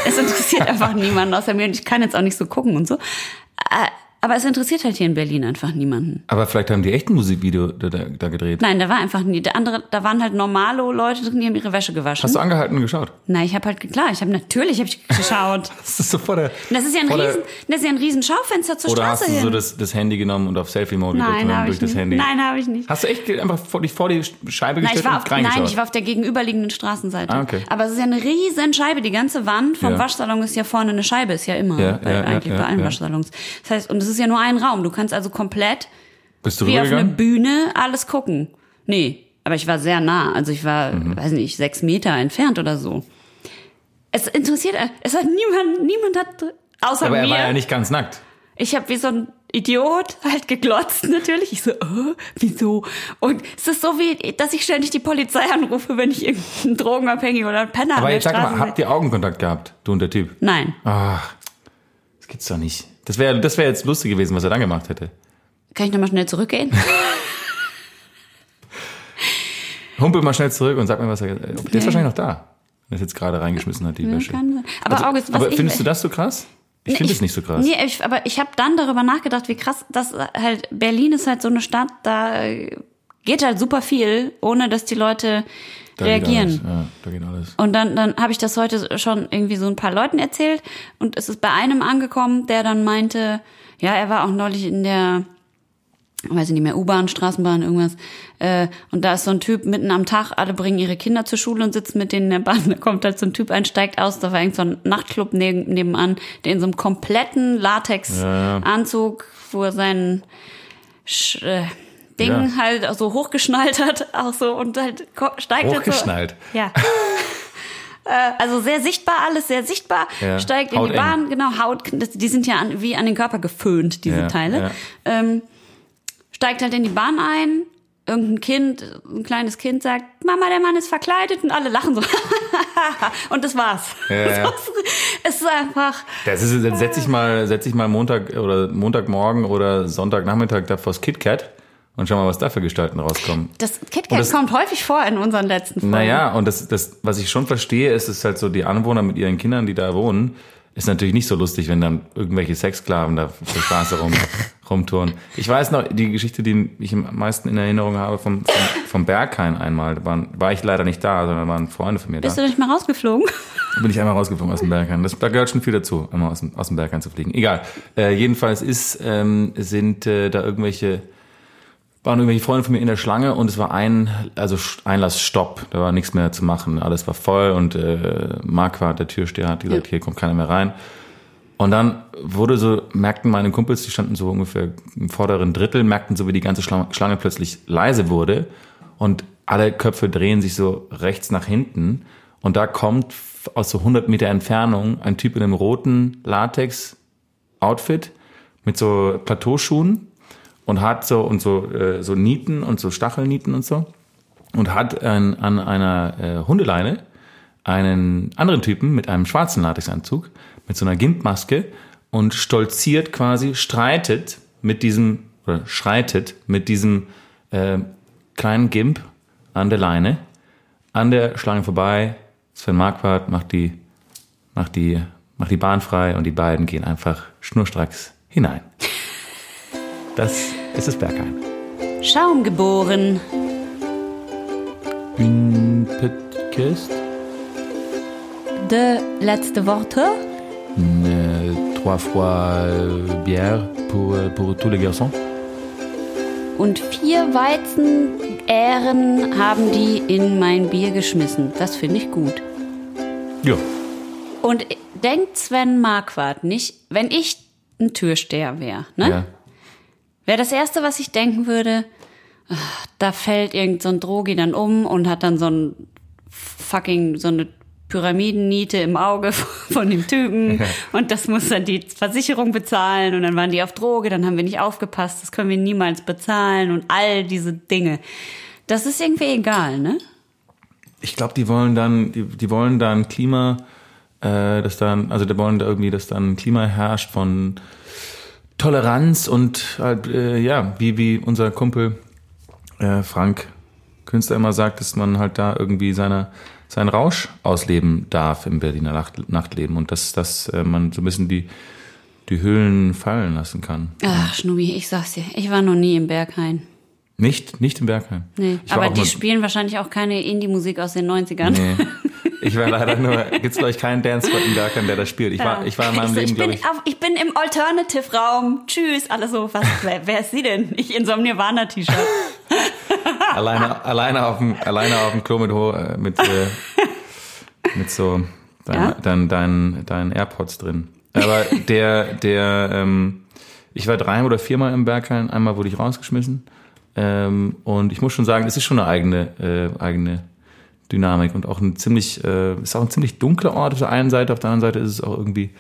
es interessiert einfach niemanden außer mir und ich kann jetzt auch nicht so gucken und so. Äh, aber es interessiert halt hier in Berlin einfach niemanden. Aber vielleicht haben die echt ein Musikvideo da, da, gedreht. Nein, da war einfach nie. Der andere, da waren halt normale Leute drin, die haben ihre Wäsche gewaschen. Hast du angehalten und geschaut? Nein, ich habe halt klar, ich habe natürlich hab ich geschaut. Das ist so vor der. Das ist ja ein riesen, das ist ja ein riesen Schaufenster zur Oder Straße hast du hin. so das, das Handy genommen und auf Selfie-Mode Nein, gedrückt durch ich das nicht. Handy? Nein, habe ich nicht. Hast du echt einfach vor, dich vor die Scheibe Nein, gestellt ich war und auf, nein, ich war auf der gegenüberliegenden Straßenseite. Ah, okay. Aber es ist ja eine riesen Scheibe. Die ganze Wand vom Ja. Waschsalon ist ja vorne eine Scheibe, ist ja immer. Ja, bei, ja, eigentlich bei allen. Waschsalons. Das heißt, und es ist ja nur ein Raum. Du kannst also komplett Bist du wie auf einer? Bühne alles gucken. Nee, aber ich war sehr nah. Also ich war, Mhm. weiß nicht, sechs Meter entfernt oder so. Es interessiert, es hat niemand, niemand hat, außer Aber er mir. war ja nicht ganz nackt. Ich habe wie so ein Idiot halt geglotzt natürlich. Ich so, äh, wieso? Und es ist so wie, dass ich ständig die Polizei anrufe, wenn ich irgendeinen Drogenabhängigen oder einen Penner Aber an der jetzt sag mal, habt ihr Augenkontakt gehabt, du und der Typ? Nein. Ach, das gibt's doch nicht. Das wäre das wär jetzt lustig gewesen, was er dann gemacht hätte. Kann ich nochmal schnell zurückgehen? Humpel mal schnell zurück und sag mir, was er. Der ist wahrscheinlich noch da. Der ist jetzt gerade reingeschmissen hat, die Wäsche. Aber Also, August, aber ich, findest du das so krass? Ich finde es nicht so krass. Nee, ich, aber ich habe dann darüber nachgedacht, wie krass, dass halt Berlin ist halt so eine Stadt, da geht halt super viel, ohne dass die Leute Da reagieren. Ja, da geht alles. Und dann, dann habe ich das heute schon irgendwie so ein paar Leuten erzählt und es ist bei einem angekommen, der dann meinte, ja, er war auch neulich in der weiß ich nicht mehr, U-Bahn, Straßenbahn, irgendwas. Äh, und da ist so ein Typ mitten am Tag, alle bringen ihre Kinder zur Schule und sitzen mit denen in der Bahn. Da kommt halt so ein Typ ein, steigt aus, da war irgend so ein Nachtclub neben, nebenan, der in so einem kompletten Latex-Anzug, wo er seinen Sch äh, Ding Ja. halt so hochgeschnallt hat, auch so und halt steigt Hochgeschnallt. so. Ja. Äh, Also sehr sichtbar, alles sehr sichtbar, Ja. steigt in die Hauteng. Bahn, genau, Haut, die sind ja an, wie an den Körper geföhnt, diese Ja, Teile. ja. Ähm, steigt halt in die Bahn ein, irgendein Kind, ein kleines Kind sagt, Mama, der Mann ist verkleidet und alle lachen so. und das war's. Ja. Es ist einfach, Das ist, setz ich mal, setz ich mal Montag oder Montagmorgen oder Sonntagnachmittag da vors KitKat und schau mal, was da für Gestalten rauskommen. das KitKat das- kommt häufig vor in unseren letzten Folgen. Naja, und das, das, was ich schon verstehe, ist, ist halt so, die Anwohner mit ihren Kindern, die da wohnen, ist natürlich nicht so lustig, wenn dann irgendwelche Sexsklaven da auf der Straße rum, rumtouren. Ich weiß noch, die Geschichte, die ich am meisten in Erinnerung habe, vom, vom, vom Berghain einmal, da waren, war ich leider nicht da, sondern waren Freunde von mir da. Bist du nicht mal rausgeflogen? bin ich einmal rausgeflogen aus dem Berghain. Das, da gehört schon viel dazu, einmal aus dem, aus dem Berghain zu fliegen. Egal. Äh, jedenfalls ist, ähm, sind äh, da irgendwelche, waren irgendwelche Freunde von mir in der Schlange und es war ein, also Einlassstopp. Da war nichts mehr zu machen. Alles war voll und äh, Marquardt, der Türsteher, hat gesagt, Ja. hier kommt keiner mehr rein. Und dann wurde so, merkten meine Kumpels, die standen so ungefähr im vorderen Drittel, merkten so, wie die ganze Schlange, plötzlich leise wurde und alle Köpfe drehen sich so rechts nach hinten und da kommt aus so 100 Meter Entfernung ein Typ in einem roten Latex-Outfit mit so Plateauschuhen und hat so und so äh, so Nieten und so Stachelnieten und so und hat ein, an einer äh, Hundeleine einen anderen Typen mit einem schwarzen Latexanzug, mit so einer Gimpmaske und stolziert quasi, streitet mit diesem, oder schreitet mit diesem äh, kleinen Gimp an der Leine, an der Schlange vorbei. Sven Marquardt macht die, macht die, macht die Bahn frei und die beiden gehen einfach schnurstracks hinein. Das ist das Berghain. Schaum geboren. Une petite De letzte Worte. Euh, trois fois bière pour, pour tous les garçons. Und vier Weizenähren haben die in mein Bier geschmissen. Das finde ich gut. Ja. Und denkt Sven Marquardt nicht, wenn ich ein Türsteher wäre, ne? ja. Wäre das Erste, was ich denken würde, ach, da fällt irgend so ein Drogi dann um und hat dann so ein fucking, so eine Pyramidenniete im Auge von dem Typen und das muss dann die Versicherung bezahlen und dann waren die auf Droge, dann haben wir nicht aufgepasst, das können wir niemals bezahlen und all diese Dinge. Das ist irgendwie egal, ne? Ich glaube, die wollen dann, die, die wollen dann Klima, äh, dass dann, also die wollen da irgendwie, dass dann ein Klima herrscht von Toleranz und halt, äh, ja, wie, wie unser Kumpel äh, Frank Künstler immer sagt, dass man halt da irgendwie seine, seinen Rausch ausleben darf im Berliner Nacht, Nachtleben und dass, dass äh, man so ein bisschen die, die Hüllen fallen lassen kann. Ach, Schnubi, ich sag's dir, ich war noch nie im Berghain. Nicht, nicht im Bergheim. Nee, aber die spielen wahrscheinlich auch keine Indie-Musik aus den 90ern. Nee. Ich war leider nur, gibt's glaube ich keinen Dance-Spot im Bergheim, der das spielt. Ich war, ich war in meinem Leben, ich, bin glaube ich, auf, ich bin im Alternative-Raum. Tschüss, alle so. Was, wer, wer ist sie denn? Ich in so einem Nirvana-T-Shirt. alleine, alleine auf dem, alleine auf dem Klo mit, äh, mit, äh, mit so dein, Ja? dein, dein, dein AirPods drin. Aber der, der, ähm, ich war drei oder viermal im Berghain. Einmal wurde ich rausgeschmissen. Ähm, und ich muss schon sagen, es ist schon eine eigene, äh, eigene Dynamik und auch ein ziemlich, äh, ist auch ein ziemlich dunkler Ort auf der einen Seite, auf der anderen Seite ist es auch irgendwie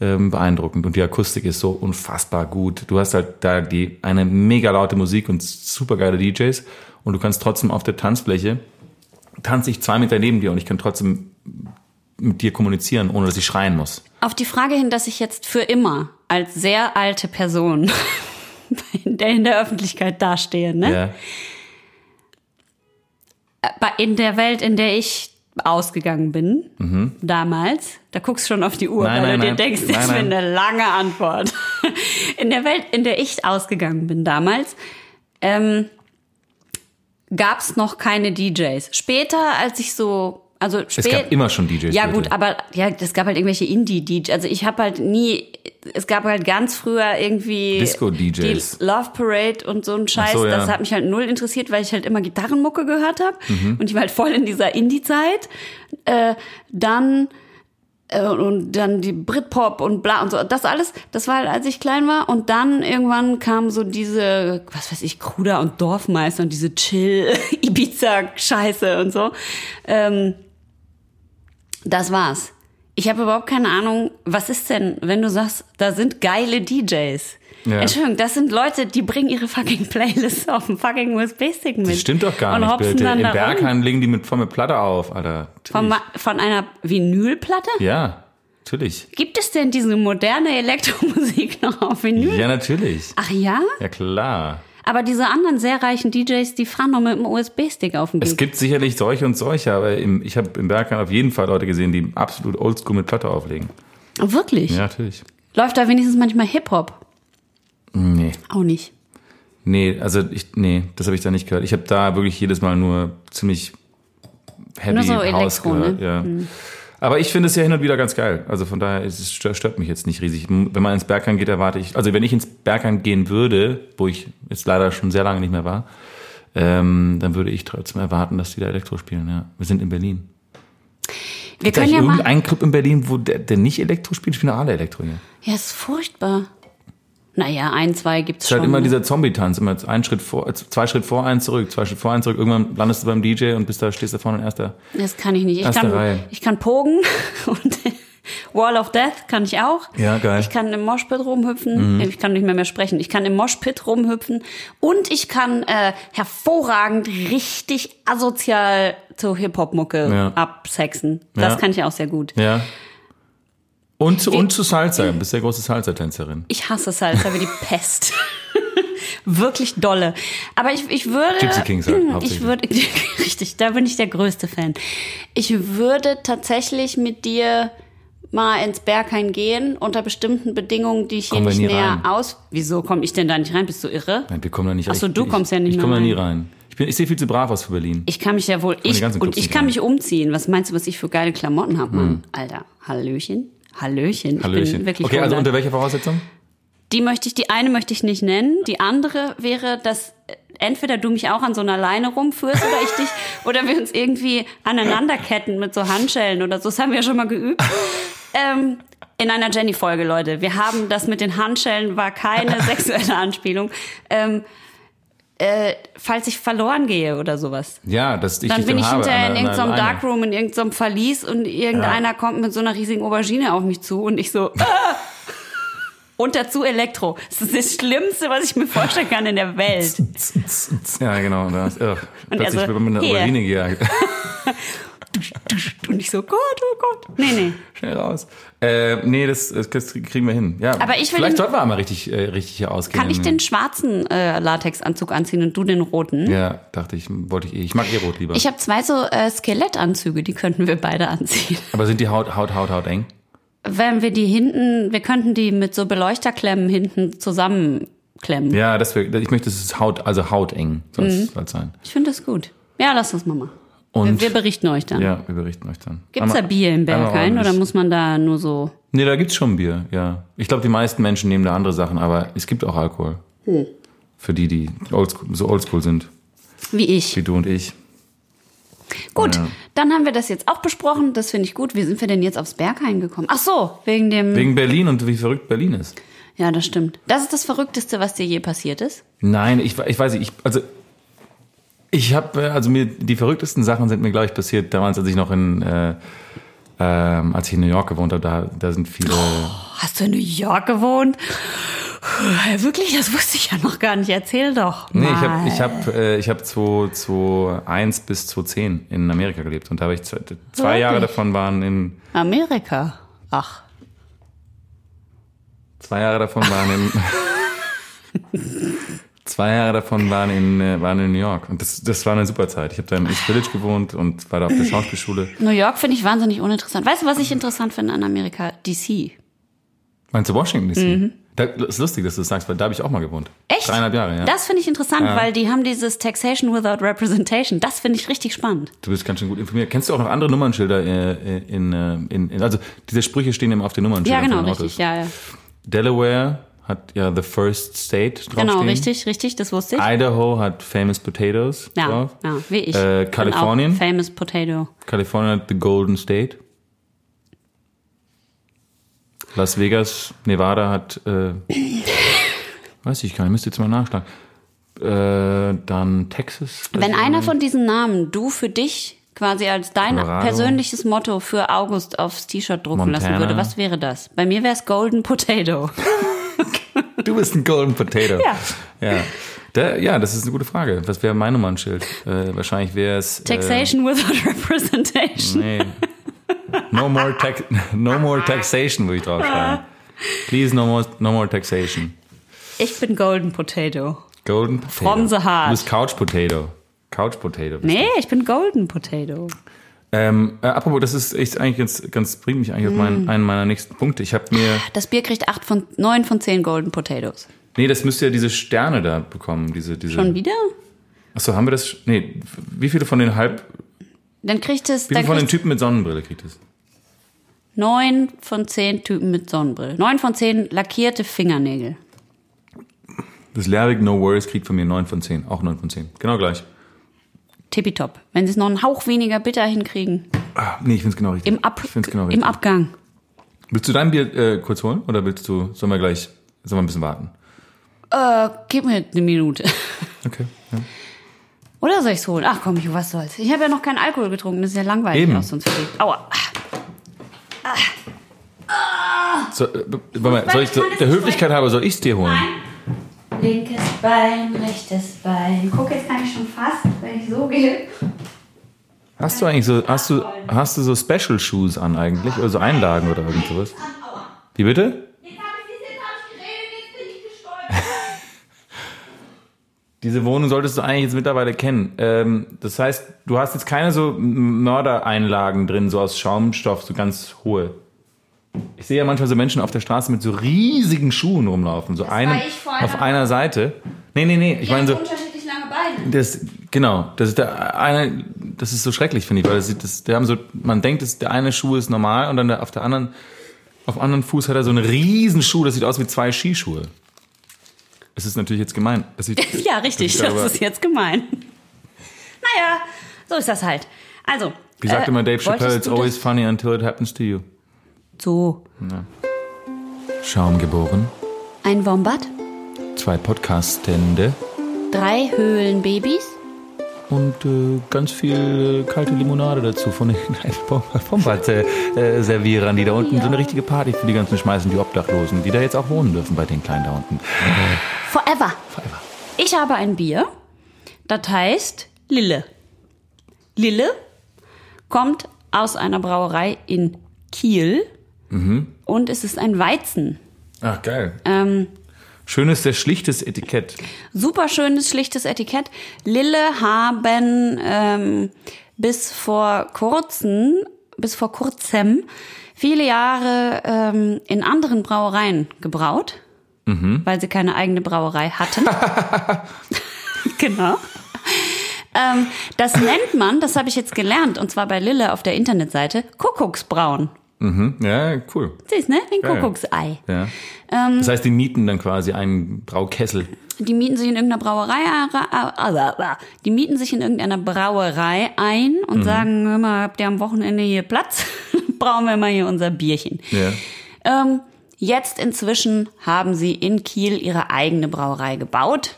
ähm, beeindruckend und die Akustik ist so unfassbar gut. Du hast halt da die eine mega laute Musik und super geile DJs und du kannst trotzdem auf der Tanzfläche tanze ich zwei Meter neben dir und ich kann trotzdem mit dir kommunizieren, ohne dass ich schreien muss. Auf die Frage hin, dass ich jetzt für immer als sehr alte Person in der, Öffentlichkeit dastehe, ne? Ja. Bei- In der Welt, in der ich ausgegangen bin, damals, da guckst du schon auf die Uhr, Mhm. Nein, weil nein, du dir nein. denkst, das ist eine lange Antwort. In der Welt, in der ich ausgegangen bin damals, ähm, gab es noch keine DJs. Später, als ich so Also spät, Es gab immer schon DJs. Ja gut, aber ja, es gab halt irgendwelche Indie-DJs. Also ich habe halt nie, es gab halt ganz früher irgendwie Disco-DJs. Love Parade und so ein Scheiß. so, ja. Das hat mich halt null interessiert, weil ich halt immer Gitarrenmucke gehört habe Mhm. und ich war halt voll in dieser Indie-Zeit. Äh, dann äh, und dann die Britpop und bla und so. Das alles, das war halt, als ich klein war. Und dann irgendwann kam so diese, was weiß ich, Kruder und Dorfmeister und diese Chill-Ibiza-Scheiße und so. Ähm, das war's. Ich habe überhaupt keine Ahnung, was ist denn, wenn du sagst, da sind geile DJs. Ja. Entschuldigung, das sind Leute, die bringen ihre fucking Playlists auf dem fucking USB-Stick mit. Das stimmt doch gar und nicht, bitte. dann In da legen die mit voll mit Platte auf, Alter. Von, von einer Vinylplatte? Ja, natürlich. Gibt es denn diese moderne Elektromusik noch auf Vinyl? Ja, natürlich. Ach ja? Ja, klar. Aber diese anderen sehr reichen DJs, die fahren noch mit dem USB-Stick auf dem Es Gig. gibt sicherlich solche und solche, aber im, ich habe im Berghain auf jeden Fall Leute gesehen, die absolut oldschool mit Platte auflegen. Wirklich? Ja, natürlich. Läuft da wenigstens manchmal Hip-Hop? Nee. Auch nicht. Nee, also ich, nee, das habe ich da nicht gehört. Ich habe da wirklich jedes Mal nur ziemlich heavy Nur so House Elektro, ne? Ja. Aber ich finde es ja hin und wieder ganz geil. Also von daher es stört, mich jetzt nicht riesig. Wenn man ins Berghain geht, erwarte ich, also wenn ich ins Berghain gehen würde, wo ich jetzt leider schon sehr lange nicht mehr war, ähm, dann würde ich trotzdem erwarten, dass die da Elektro spielen. Ja, wir sind in Berlin. Wir Gibt können ja mal. irgendeinen Club in Berlin, wo der, der nicht Elektro spielt? Spielen alle Elektro hier. Ja, ist furchtbar. Naja, ein, zwei gibt's Es ist halt schon. immer dieser Zombie-Tanz, immer ein Schritt vor, äh, zwei Schritt vor, eins zurück, zwei Schritt vor, eins zurück. Irgendwann landest du beim DJ und bist da, stehst da vorne in erster. Das kann ich nicht. Ich kann, Reihe. ich kann Pogen und Wall of Death kann ich auch. Ja, geil. Ich kann im Moshpit rumhüpfen. Ich kann nicht mehr mehr sprechen. Ich kann im Moshpit rumhüpfen. Und ich kann äh, hervorragend richtig asozial zur Hip-Hop-Mucke Ja. absexen. Das Ja. kann ich auch sehr gut. Ja. Und zu, und zu Salsa, du bist ja große Salsa-Tänzerin. Ich hasse Salsa wie die Pest. Wirklich dolle. Aber ich, ich würde. Gypsy Kings halt, ich würde. Richtig, da bin ich der größte Fan. Ich würde tatsächlich mit dir mal ins Berghain gehen, unter bestimmten Bedingungen, die ich hier Kommen wir nicht näher rein. aus. Wieso komme ich denn da nicht rein? Bist du irre? Nein, wir kommen da nicht Ach so, ich- du kommst ja nicht Ich, ich komme da nie rein. rein. Ich, bin, ich sehe viel zu brav aus für Berlin. Ich kann mich ja wohl. Ich, und ich kann rein. mich umziehen. Was meinst du, was ich für geile Klamotten habe, Mann? Alter, Hallöchen. Hallöchen. Hallöchen. okay, also unter welcher Voraussetzung? Die möchte ich, die eine möchte ich nicht nennen. Die andere wäre, dass entweder du mich auch an so einer Leine rumführst oder ich dich, oder wir uns irgendwie aneinanderketten mit so Handschellen oder so. Das haben wir ja schon mal geübt. Ähm, in einer Jenny-Folge, Leute. Wir haben das mit den Handschellen, war keine sexuelle Anspielung. Ähm, äh, falls ich verloren gehe oder sowas. Ja, dass ich Dann bin ich hinterher in irgendeinem. Darkroom, in irgendeinem Verlies und irgendeiner kommt mit so einer riesigen Aubergine auf mich zu und ich so, ah! Und dazu Elektro. Das ist das Schlimmste, was ich mir vorstellen kann in der Welt. Ja, genau. Da ugh, plötzlich wird man mit einer. Aubergine gejagt. Und ich so, Gott, oh Gott. Nee, nee. Schnell raus. Äh, nee, das, das kriegen wir hin. Ja, Aber ich will Vielleicht den- sollten wir einmal richtig, äh, richtig hier ausgehen. Kann ich den schwarzen äh, Latexanzug anziehen und du den roten? Ja, dachte ich, wollte ich eh. Ich mag eh rot lieber. Ich habe zwei so äh, Skelettanzüge, die könnten wir beide anziehen. Aber sind die Haut, Haut, Haut, Haut eng? Wenn wir die hinten, wir könnten die mit so Beleuchterklemmen hinten zusammenklemmen. Ja, das wär, ich möchte, es ist Haut, also hauteng soll Mhm. es halt sein. Ich finde das gut. Ja, lass das mal machen. Und wir, wir berichten euch dann. ja, wir berichten euch dann. Gibt's da Bier im einmal Berghain oder muss man da nur so? Nee, da gibt's schon Bier, ja. Ich glaube, die meisten Menschen nehmen da andere Sachen, aber es gibt auch Alkohol. Hm. Für die, die oldschool, so oldschool sind, Wie ich. wie du und ich. Gut, Ja. dann haben wir das jetzt auch besprochen. Das finde ich gut. Wie sind wir denn jetzt aufs Berghain gekommen? Ach so, wegen dem. Wegen Berlin und wie verrückt Berlin ist. ja, das stimmt. Das ist das Verrückteste, was dir je passiert ist. Nein, ich, ich weiß nicht, ich, also ich habe, also mir die verrücktesten Sachen sind mir, glaube ich, passiert damals, als ich noch in, äh, ähm, als ich in New York gewohnt habe, da, da sind viele, Hast du in New York gewohnt? Ja, Wirklich? Das wusste ich ja noch gar nicht. Erzähl doch. nee, ich mal. habe ich hab, äh, ich hab 2001 bis 2010 in Amerika gelebt und da habe ich zwei, zwei? Jahre davon waren in, Amerika. Ach. zwei Jahre davon waren in, zwei Jahre davon waren in, äh, waren in New York und das, das war eine super Zeit. Ich habe da im East Village gewohnt und war da auf der Schauspielschule. New York finde ich wahnsinnig uninteressant. Weißt du, was ich interessant finde an Amerika? DC. Meinst du Washington DC? Mhm. Das ist lustig, dass du das sagst, weil da habe ich auch mal gewohnt. Echt? Dreieinhalb Jahre, ja. Das finde ich interessant, Ja. weil die haben dieses Taxation without Representation. Das finde ich richtig spannend. Du bist ganz schön gut informiert. Kennst du auch noch andere Nummernschilder äh, in, äh, in, in also diese Sprüche stehen immer auf den Ja, Nummernschildern genau, von den richtig. Ja, ja. Delaware hat ja The First State draufstehen. Genau, richtig, richtig, das wusste ich. Idaho hat Famous Potatoes Ja, drauf. ja wie ich. Äh, Kalifornien? Famous Potato. Kalifornien hat The Golden State. Las Vegas, Nevada hat, äh, weiß ich gar nicht, müsste jetzt mal nachschlagen. Äh, dann Texas. Wenn ist einer von diesen Namen du für dich quasi als dein Colorado. persönliches Motto für August aufs T-Shirt drucken lassen Montana. würde, was wäre das? Bei mir wäre es Golden Potato. Du bist ein Golden Potato. Ja. Ja. Da, ja, das ist eine gute Frage. Was wäre mein Nummernschild? Äh, wahrscheinlich wäre es. Äh, Taxation without representation. nee. No more, tax no more taxation, würde ich draufschreiben. Please, no more, no more taxation. Ich bin Golden Potato. Golden Potato. From the heart. Du bist Couch Potato. Couch Potato. Nee, ich bin Golden Potato. Ähm, äh, apropos, das ist echt eigentlich ganz, ganz bringt mich eigentlich auf Mm. meinen, einen meiner nächsten Punkte. Ich habe mir, Das Bier kriegt acht von, neun von zehn Golden Potatoes. nee, das müsste ja diese Sterne da bekommen, diese, diese. Schon wieder? Achso, haben wir das? Nee, wie viele von den halb, Dann kriegt es, wie viele von den Typen mit Sonnenbrille kriegt es? neun von zehn Typen mit Sonnenbrille. Neun von zehn lackierte Fingernägel. Das Lerwick No Worries kriegt von mir 9 von 10, auch 9 von 10. Genau gleich. Tippitopp. Wenn sie es noch einen Hauch weniger bitter hinkriegen. Ah, nee, ich find's genau richtig. Im, Ab ich genau Im richtig. Abgang. Willst du dein Bier äh, kurz holen oder willst du, sollen wir gleich, sollen wir ein bisschen warten? Äh, gib mir eine Minute. Okay. Ja. Oder soll ich's holen? Ach komm, ich, was soll's. Ich habe ja noch keinen Alkohol getrunken. Das ist ja langweilig Eben. aus sonst verlegt. Aua. So, äh, warte mal, soll ich, so, der Höflichkeit halber, soll ich's dir holen? Linkes Bein, rechtes Bein. Guck, jetzt kann ich schon fast, wenn ich so gehe. Hast du eigentlich so, hast du, hast du so Special Shoes an eigentlich? Oder so Einlagen oder irgend sowas? Wie bitte? Jetzt habe ich diese Couch geredet, jetzt bin ich gestolpert. Diese Wohnung solltest du eigentlich jetzt mittlerweile kennen. Ähm, das heißt, du hast jetzt keine so Mördereinlagen drin, so aus Schaumstoff, so ganz hohe. Ich sehe ja manchmal so Menschen auf der Straße mit so riesigen Schuhen rumlaufen, so einem ich vorhin auf einer Seite. Nee, nee, nee, ich meine so, unterschiedlich lange Beine. das, genau, das ist der eine, das ist so schrecklich, finde ich, weil das, das, der haben so, man denkt, das, der eine Schuh ist normal und dann der, auf der anderen, auf dem anderen Fuß hat er so einen riesen Schuh, das sieht aus wie zwei Skischuhe. Es ist natürlich jetzt gemein. Das sieht, Ja, richtig. Das ist Das jetzt gemein. Naja, so ist das halt. Also. Wie sagt äh, immer Dave Chappelle, it's always das- funny until it happens to you. So. Schaum geboren, Ein Wombat, zwei Podcast-Stände drei Höhlenbabys, und äh, ganz viel äh, kalte Limonade dazu von den kleinen Bombard-Servierern, die da unten so eine richtige Party für die ganzen schmeißen, die Obdachlosen, die da jetzt auch wohnen dürfen bei den Kleinen da unten. forever. Forever. Ich habe ein Bier, das heißt Lille. Lille kommt aus einer Brauerei in Kiel Mhm. und es ist ein Weizen. Ach, geil. Ähm, Schönes, sehr schlichtes Etikett. super schönes, schlichtes Etikett. Lille haben ähm, bis vor kurzem, bis vor kurzem viele Jahre ähm, in anderen Brauereien gebraut, weil sie keine eigene Brauerei hatten. genau. Ähm, das nennt man, das habe ich jetzt gelernt, und zwar bei Lille auf der Internetseite, Kuckucksbrauen. Mhm. Ja, cool. Siehst, ne? Wie ein Geil. Kuckucksei. Ja. Ähm, das heißt, die mieten dann quasi einen Braukessel. Die mieten sich in irgendeiner Brauerei, die mieten sich in irgendeiner Brauerei ein Mhm. und sagen, hör mal, habt ihr am Wochenende hier Platz? Brauchen wir mal hier unser Bierchen. Ja. Ähm, jetzt inzwischen haben sie in Kiel ihre eigene Brauerei gebaut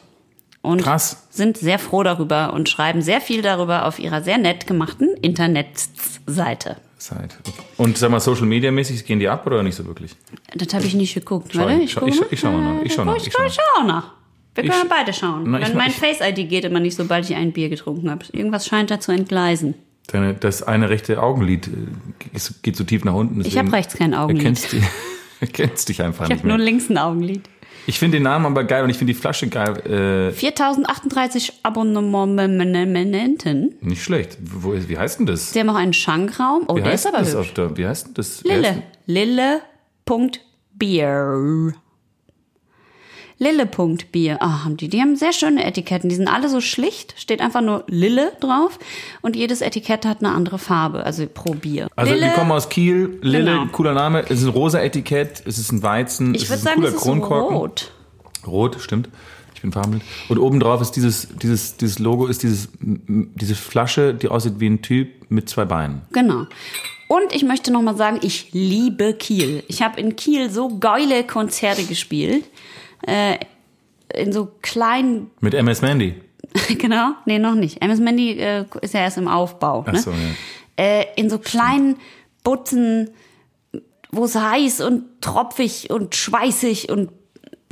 und Krass. sind sehr froh darüber und schreiben sehr viel darüber auf ihrer sehr nett gemachten Internetseite. Zeit. Und sag mal, Social Media mäßig gehen die ab oder nicht so wirklich? Das habe ich nicht geguckt. Schau Warte, ich- ich, ich- mal. ich schau mal nach, ich schau nach, Ich, ich schau ich schau nach. Wir Ich können beide schauen. Na, ich mein ich- Face-ID geht immer nicht, sobald ich ein Bier getrunken habe. Irgendwas scheint da zu entgleisen. Deine, das eine rechte Augenlid äh, geht so tief nach unten. Ich habe rechts kein Augenlid. Erkennst, die, erkennst dich einfach Ich nicht habe nur links ein Augenlid. Ich finde den Namen aber geil und ich finde die Flasche geil. Äh, 4038 Abonnementen. nicht schlecht. Wo, wie heißt denn das? Sie haben auch einen Schankraum. Oh, wie der ist aber das hübsch. der, Wie heißt denn das? Lille. Lille.beer. Lille.bier. Ah, haben die. Die haben sehr schöne Etiketten. Die sind alle so schlicht. Steht einfach nur Lille drauf. Und jedes Etikett hat eine andere Farbe. Also pro Bier. Also Lille, wir kommen aus Kiel, Lille, Genau. cooler Name. Es ist ein rosa Etikett, es ist ein Weizen, ich es würde ist ein sagen, cooler es ist Kronkorken. rot. Rot, stimmt. Ich bin farbenblind. Und obendrauf ist dieses, dieses, dieses Logo, ist dieses, diese Flasche, die aussieht wie ein Typ mit zwei Beinen. Genau. Und ich möchte noch mal sagen, ich liebe Kiel. Ich habe in Kiel so geile Konzerte gespielt. Äh, in so kleinen, Mit MS Mandy. genau, nee, noch nicht. MS Mandy äh, ist ja erst im Aufbau. Ach Ne? so, ja. äh, in so kleinen Butzen, wo es heiß und tropfig und schweißig und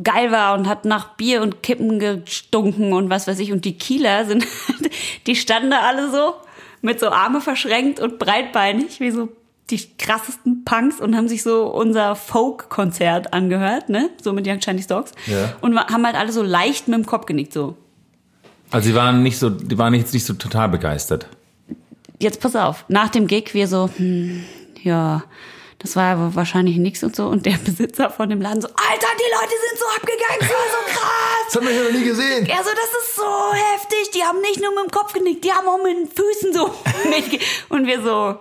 geil war und hat nach Bier und Kippen gestunken und was weiß ich. Und die Kieler sind, die standen da alle so mit so Arme verschränkt und breitbeinig, wie so die krassesten Punks und haben sich so unser Folk-Konzert angehört, ne? So mit Young Chinese Dogs. Ja. Und haben halt alle so leicht mit dem Kopf genickt, so. Also sie waren nicht so, die waren jetzt nicht so total begeistert. jetzt pass auf, nach dem Gig wir so, hm, ja, das war aber wahrscheinlich nix und so. Und der Besitzer von dem Laden so, Alter, die Leute sind so abgegangen, das war so krass. Das haben wir ja noch nie gesehen. Er so, das ist so heftig. Die haben nicht nur mit dem Kopf genickt, die haben auch mit den Füßen so. Und wir so,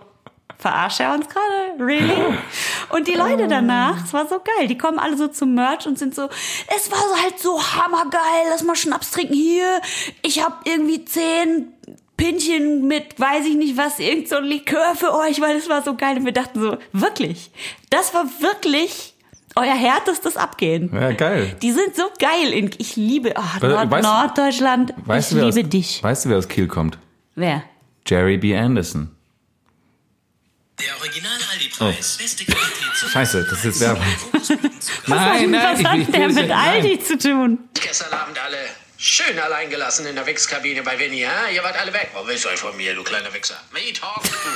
verarscht er uns gerade? Really? Und die Leute danach, es war so geil. Die kommen alle so zum Merch und sind so, es war halt so hammergeil, lass mal Schnaps trinken hier. Ich hab irgendwie zehn Pinchen mit, weiß ich nicht was, irgend so ein Likör für euch, weil es war so geil. Und wir dachten so, wirklich, das war wirklich euer härtestes Abgehen. Ja, geil. Die sind so geil. In, ich liebe Weißt- Nord weißt- Norddeutschland. Weißt ich du, liebe aus, dich. Weißt du, wer aus Kiel kommt? Wer? Jerry B. Anderson. Der Original Aldi-Preis. Beste Qualität Scheiße, das ist jetzt Werbung. Nein, was hat der mit nein. Aldi zu tun? Gestern Abend alle schön allein gelassen in der Wichskabine bei Winnie, ha? Ihr wart alle weg. Wo willst du euch von mir, du kleiner Wichser? Wie talkst du?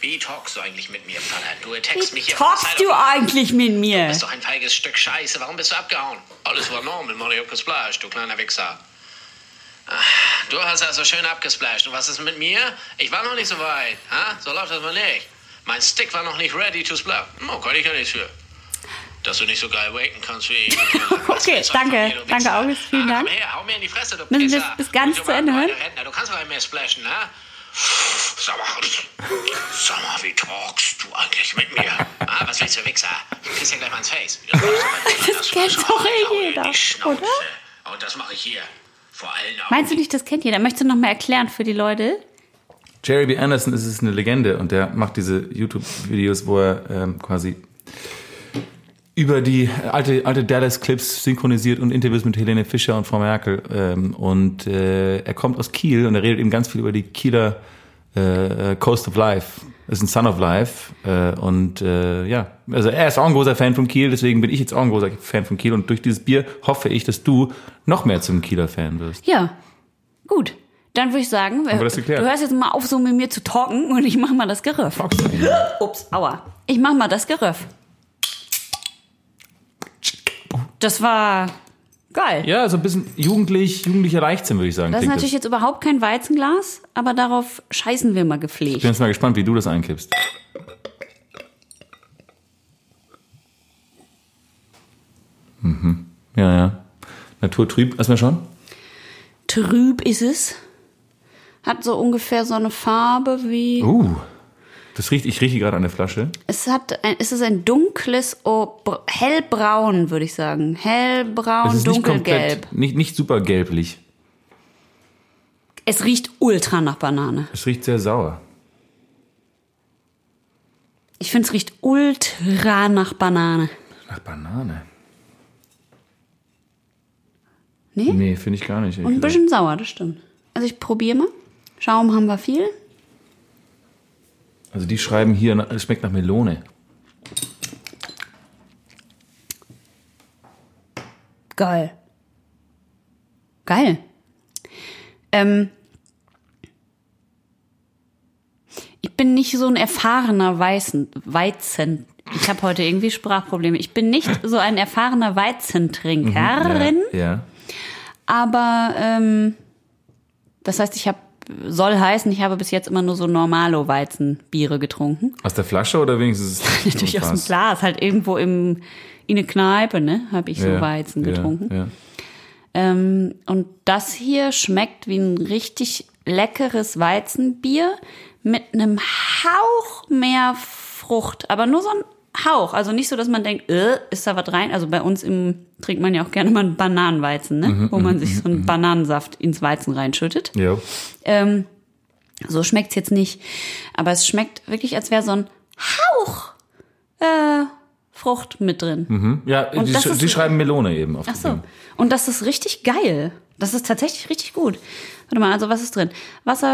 Wie talkst du eigentlich mit mir, Pfanner? Du attackst mich hier talkst du eigentlich mit mir? Du bist doch ein feiges Stück Scheiße. Warum bist du abgehauen? Alles war normal, Mariukas Splash, du kleiner Wichser. Ach, Du hast also schön abgesplasht. Und was ist mit mir? Ich war noch nicht so weit. Ha? So läuft das mal nicht. Mein Stick war noch nicht ready to splash. No, kann ich ja nichts für. Dass du nicht so geil waken kannst wie ich. Okay, danke. Danke, August. Vielen Ah, Dank. Komm her, hau mir in die Fresse, du Müssen wir bis- ganz zu Ende hören? Du kannst aber mehr splashen, ne? Sag mal, sag mal, wie talkst du eigentlich mit mir? Ah, was willst du, Wichser? Du kriegst ja gleich mal ins Face. Das, kennt doch eh jeder, oder? Und das mache ich hier. Vor allen Augen. Meinst du nicht, das kennt jeder? Möchtest du noch mal erklären für die Leute? Jerry B. Anderson ist es eine Legende und der macht diese YouTube-Videos, wo er ähm, quasi über die alte, alte Dallas-Clips synchronisiert und Interviews mit Helene Fischer und Frau Merkel. Ähm, und äh, er kommt aus Kiel und er redet eben ganz viel über die Kieler äh, Coast of Life. Er ist ein Son of Life. Äh, und äh, ja, also er ist auch ein großer Fan von Kiel, deswegen bin ich jetzt auch ein großer Fan von Kiel. Und durch dieses Bier hoffe ich, dass du noch mehr zum Kieler Fan wirst. Ja. Gut. Dann würde ich sagen, wir das du hörst jetzt mal auf, so mit mir zu talken und ich mach mal das Geröff. Ups, aua. Ich mach mal das Geröff. Das war geil. Ja, so ein bisschen jugendlich, jugendlicher Leichtsinn, würde ich sagen. Das ist natürlich jetzt überhaupt kein Weizenglas, aber darauf scheißen wir mal Ich bin gepflegt. jetzt mal gespannt, wie du das einkippst. Mhm. Ja, ja. Naturtrüb, erstmal schon. Trüb ist es. Hat so ungefähr so eine Farbe wie. Uh. Das riecht, ich rieche gerade an der Flasche. Es hat ein, es ist ein dunkles, oh, br- hellbraun, würde ich sagen. Hellbraun, nicht dunkelgelb. komplett, nicht, nicht super gelblich. Es riecht ultra nach Banane. Es riecht sehr sauer. Ich finde, es riecht ultra nach Banane. Nach Banane. Nee? Nee, finde ich gar nicht. Und ein bisschen sauer, das stimmt. Also ich probiere mal. Schaum haben wir viel. Also die schreiben hier, es schmeckt nach Melone. Geil. Geil. Ähm, ich bin nicht so ein erfahrener Weißen, Weizen. Ich habe heute irgendwie Sprachprobleme. Ich bin nicht so ein erfahrener Weizentrinkerin, Ja, ja. aber ähm, das heißt, ich habe soll heißen, ich habe bis jetzt immer nur so normalo Weizenbiere getrunken. Aus der Flasche oder wenigstens Natürlich aus dem Glas, halt irgendwo im in eine Kneipe, ne, habe ich so Ja, Weizen ja, getrunken. Ja, Ähm, und das hier schmeckt wie ein richtig leckeres Weizenbier mit einem Hauch mehr Frucht, aber nur so ein Hauch. Also nicht so, dass man denkt, äh, ist da was rein? Also bei uns im trinkt man ja auch gerne mal einen Bananenweizen, ne? wo man sich so einen Bananensaft ins Weizen reinschüttet. ja. Ähm, so schmeckt's jetzt nicht. Aber es schmeckt wirklich, als wäre so ein Hauch äh, Frucht mit drin. Hm? ja Und die, sch- ist- die schreiben Melone eben auf Ach so. Ding. Und das ist richtig geil. Das ist tatsächlich richtig gut. Warte mal, also was ist drin? Wasser,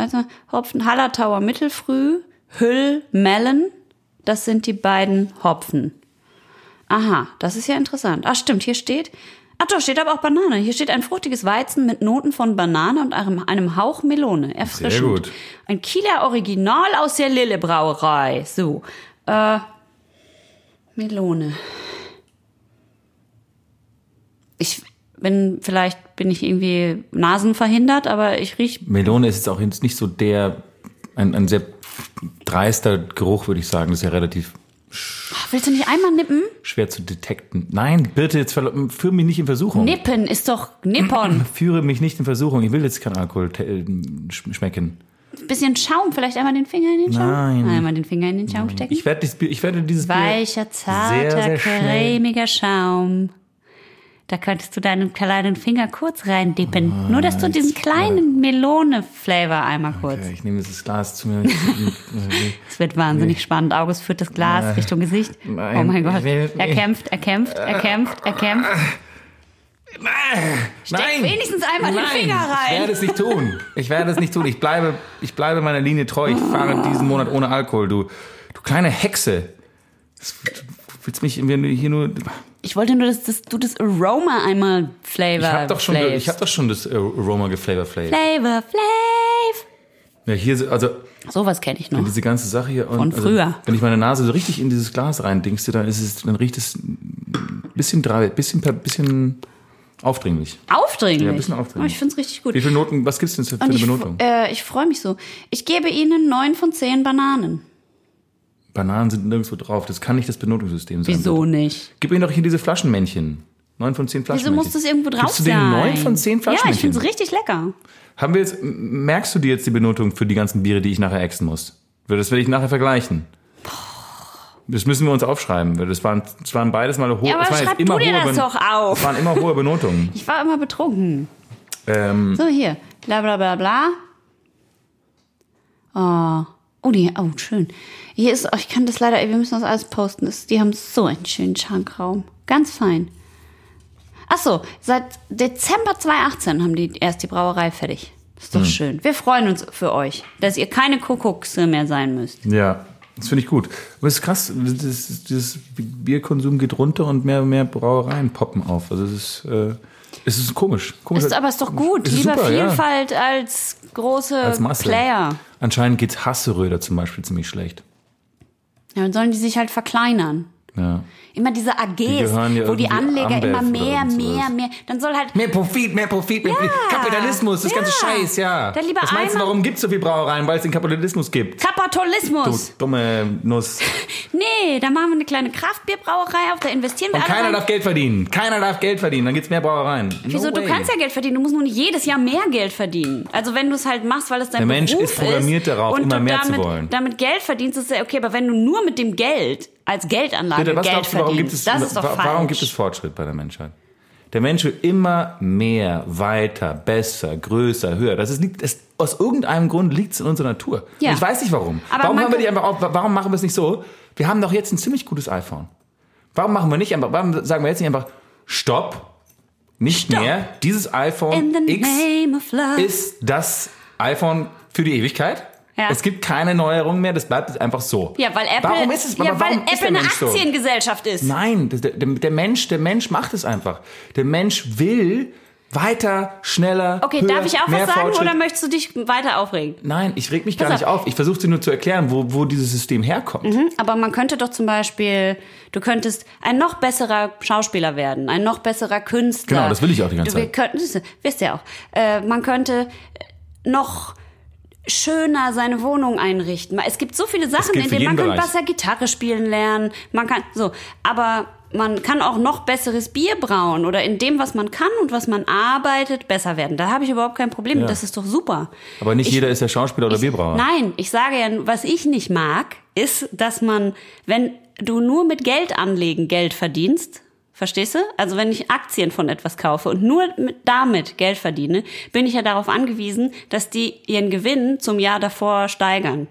also, Hopfen, Hallertauer Mittelfrüh, Hüll, Melon. Das sind die beiden Hopfen. Aha, das ist ja interessant. Ach stimmt, hier steht, ach doch, steht aber auch Banane. Hier steht ein fruchtiges Weizen mit Noten von Banane und einem, einem Hauch Melone. Erfrischend. gut. Ein Kieler Original aus der Lille Brauerei. So, äh, Melone. Ich bin, vielleicht bin ich irgendwie nasenverhindert, aber ich riech Melone ist jetzt auch jetzt nicht so der, ein, ein sehr dreister Geruch, würde ich sagen. Das ist ja relativ Willst du nicht einmal nippen? schwer zu detekten. Nein, bitte, jetzt führe mich nicht in Versuchung. Nippen ist doch Nippon. Führe mich nicht in Versuchung. Ich will jetzt keinen Alkohol äh, sch- schmecken. Bisschen Schaum, vielleicht einmal den Finger in den Schaum? Nein. Einmal den Finger in den Schaum stecken. Ich werde ich werde dieses Weicher, zarter, sehr, sehr cremiger Schaum. Da könntest du deinen kleinen Finger kurz reindippen. Nur, dass du diesen kleinen Melone-Flavor einmal kurz. Ich nehme dieses Glas zu mir. Es wird wahnsinnig spannend. August führt das Glas Richtung Gesicht. Nein, oh mein Gott. Er kämpft, er kämpft, er kämpft, er kämpft. Nein! wenigstens einmal den Finger rein. Ich werde es nicht tun. Ich werde es nicht tun. Ich bleibe, ich bleibe meiner Linie treu. Ich fahre diesen Monat ohne Alkohol. Du, du kleine Hexe. Willst mich hier nur. Ich wollte nur, dass, dass du das Aroma einmal Flavor Ich habe doch schon, ich habe doch schon das Aroma geflavor Flav. Flavor, Flav. Ja, hier, so- also Sowas kenne ich noch. diese ganze Sache hier. Und, Von also, früher. wenn ich meine Nase so richtig in dieses Glas reindingste, dann ist es, dann riecht es ein bisschen drei, bisschen, bisschen aufdringlich. Aufdringlich. Ja, ein bisschen aufdringlich. Oh, ich finde es richtig gut. Wie viele Noten, was gibt's denn für Und eine ich, Benotung? äh, ich freue mich so. Ich gebe Ihnen neun von zehn Bananen. Bananen sind nirgendwo drauf. Das kann nicht das Benotungssystem sein. Wieso bitte. nicht? Gib ihnen doch hier diese Flaschenmännchen. Neun von zehn Wieso Flaschenmännchen. muss das irgendwo drauf Gibst du sein? denen neun von zehn Ja, ich Flaschenmännchen? finde es richtig lecker. Haben wir jetzt, merkst du dir jetzt die Benotung für die ganzen Biere, die ich nachher exen muss? Das werde ich nachher vergleichen. Das müssen wir uns aufschreiben, das waren, das waren beides mal hohe, Ja, aber das schreib immer du dir hohe das doch auf. Das waren immer hohe Benotungen. Ich war immer betrunken. ähm, So, hier. Bla bla bla bla. Oh. Oh, die, oh, schön. Hier ist, oh, ich kann das leider, wir müssen das alles posten. Das, die haben so einen schönen Schankraum. Ganz fein. Ach so, seit Dezember 2018 haben die erst die Brauerei fertig. Ist doch schön. Wir freuen uns für euch, dass ihr keine Kuckuckse mehr sein müsst. ja, das finde ich gut. Aber es ist krass, das, das Bierkonsum geht runter und mehr und mehr Brauereien poppen auf. Also es ist, äh, es ist komisch. komisch. Ist aber ist doch gut. Ist Lieber super, ja. Vielfalt als große Als Masse. Player. Anscheinend geht's Hasseröder zum Beispiel ziemlich schlecht. Ja, dann sollen die sich halt verkleinern. Ja. Immer diese AGs, ja wo die Anleger Ambev immer mehr, mehr, mehr. Dann soll halt. Mehr Profit, mehr Profit, mehr Profit. Kapitalismus, das ja. ganze Scheiß, ja. Dann lieber Was meinst du, warum gibt's so viel Brauereien? Weil es den Kapitalismus gibt. Du Kapitalismus. dumme Nuss. Nee, da machen wir eine kleine Kraftbierbrauerei auf, da investieren wir Und alle keiner rein. darf Geld verdienen. Keiner darf Geld verdienen. Dann gibt's mehr Brauereien. No Wieso? Du way. kannst ja Geld verdienen. Du musst nur nicht jedes Jahr mehr Geld verdienen. Also wenn du es halt machst, weil es dein Der Mensch Beruf ist programmiert darauf, und immer du mehr zu damit, wollen. damit Geld verdienst, ist ja okay. Aber wenn du nur mit dem Geld als Geldanlage Bitte, was Geld glaubst du, warum gibt, es, das ist doch wa- falsch. warum gibt es Fortschritt bei der Menschheit? Der Mensch will immer mehr, weiter, besser, größer, höher. Das ist, liegt, das, aus irgendeinem Grund liegt es in unserer Natur. Ja. Ich weiß nicht warum. Aber warum, haben wir nicht einfach, auf- warum machen wir es nicht so? Wir haben doch jetzt ein ziemlich gutes iPhone. Warum machen wir nicht einfach, warum sagen wir jetzt nicht einfach, stopp, nicht Stopp. mehr, dieses iPhone X ist das iPhone für die Ewigkeit. Ja. Es gibt keine Neuerungen mehr, das bleibt einfach so. ja, weil Apple, warum ist es, ja, weil Apple eine Mensch so? Aktiengesellschaft ist. Nein, der, der, Mensch, der Mensch macht es einfach. Der Mensch will weiter, schneller. Okay, höher, darf ich auch was sagen Fortschritt. oder möchtest du dich weiter aufregen? Nein, ich reg mich gar Pass nicht auf. Ich versuche dir nur zu erklären, wo, wo dieses System herkommt. Hm? Aber man könnte doch zum Beispiel, du könntest ein noch besserer Schauspieler werden, ein noch besserer Künstler. Genau, das will ich auch die ganze du, wir Zeit. Könnten, das wisst ihr auch. Äh, man könnte noch schöner seine Wohnung einrichten. Es gibt so viele Sachen, in denen man kann besser Gitarre spielen lernen. Man kann so, aber man kann auch noch besseres Bier brauen oder in dem, was man kann und was man arbeitet, besser werden. Da habe ich überhaupt kein Problem. Ja. Das ist doch super. Aber nicht Ich- jeder ist ja Schauspieler oder Ich- Bierbrauer. Nein, ich sage ja, was ich nicht mag, ist, dass man, wenn du nur mit Geld anlegen Geld verdienst, verstehst du? Also wenn ich Aktien von etwas kaufe und nur mit, damit Geld verdiene, bin ich ja darauf angewiesen, dass die ihren Gewinn zum Jahr davor steigern.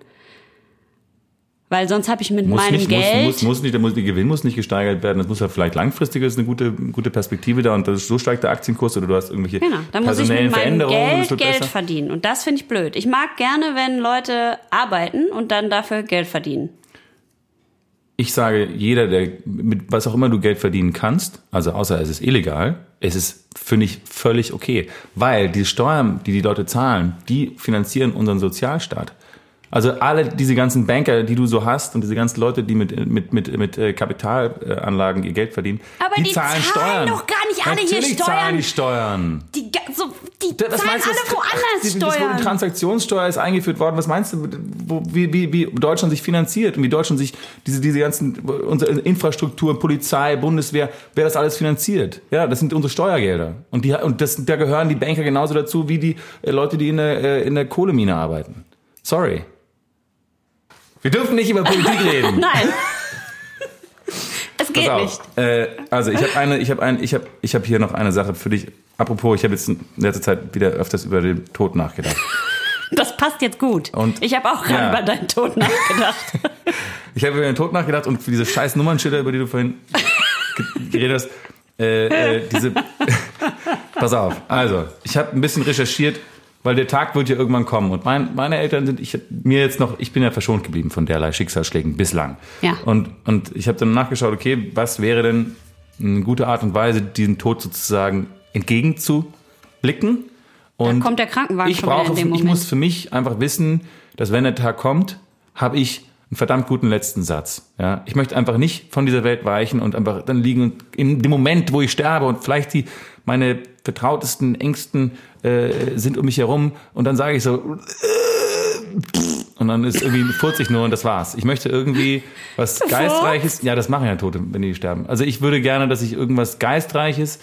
Weil sonst habe ich mit Muss meinem nicht, Geld muss, muss, muss nicht, der, muss, der Gewinn muss nicht gesteigert werden. Das muss ja vielleicht langfristig ist eine gute, gute Perspektive da und das ist, so steigt der Aktienkurs oder du hast irgendwelche Genau, da muss ich mit meinem das Geld Geld besser. verdienen. Und das finde ich blöd. Ich mag gerne, wenn Leute arbeiten und dann dafür Geld verdienen. Ich sage, jeder, der mit was auch immer du Geld verdienen kannst, also außer es ist illegal, es ist, finde ich, völlig okay. Weil die Steuern, die die Leute zahlen, die finanzieren unseren Sozialstaat. Also alle diese ganzen Banker, die du so hast und diese ganzen Leute, die mit, mit, mit, mit äh, Kapitalanlagen ihr Geld verdienen, Aber die zahlen zahlen Steuern. doch gar nicht alle hier Natürlich Steuern. zahlen die Steuern. Die, so, die Das zahlen meinst alle das- woanders die, das Steuern. Transaktionssteuer ist eingeführt worden. Was meinst du, wo, wie, wie, wie Deutschland sich finanziert und wie Deutschland sich diese, diese ganzen, unsere Infrastruktur, Polizei, Bundeswehr, wer das alles finanziert? Ja, das sind unsere Steuergelder. Und, die, und das, da gehören die Banker genauso dazu wie die äh, Leute, die in der, äh, in der Kohlemine arbeiten. Sorry. Wir dürfen nicht über Politik reden. Nein. es geht nicht. Äh, also ich habe eine, ich habe ein, ich habe, ich habe hier noch eine Sache für dich. Apropos, ich habe jetzt in letzter Zeit wieder öfters über den Tod nachgedacht. Das passt jetzt gut. Und- ich habe auch gerade Ja. über deinen Tod nachgedacht. Ich habe über den Tod nachgedacht und für diese scheiß Nummernschilder, über die du vorhin ge- geredet hast, äh, äh, diese. Pass auf. Also, ich habe ein bisschen recherchiert, weil der Tag wird ja irgendwann kommen. Und mein, meine Eltern sind, ich mir jetzt noch, ich bin ja verschont geblieben von derlei Schicksalsschlägen bislang. Ja. Und, und ich habe dann nachgeschaut, okay, was wäre denn eine gute Art und Weise, diesen Tod sozusagen entgegenzublicken? Und kommt der Krankenwagen ich brauche, in dem ich muss für mich einfach wissen, dass wenn der Tag kommt, habe ich einen verdammt guten letzten Satz. Ja, ich möchte einfach nicht von dieser Welt weichen und einfach dann liegen und in dem Moment, wo ich sterbe und vielleicht die meine vertrautesten, engsten äh, sind um mich herum und dann sage ich so äh, und dann ist irgendwie furze ich nur und das war's. Ich möchte irgendwie was Geistreiches. Ja, das machen ja Tote, wenn die sterben. Also ich würde gerne, dass ich irgendwas Geistreiches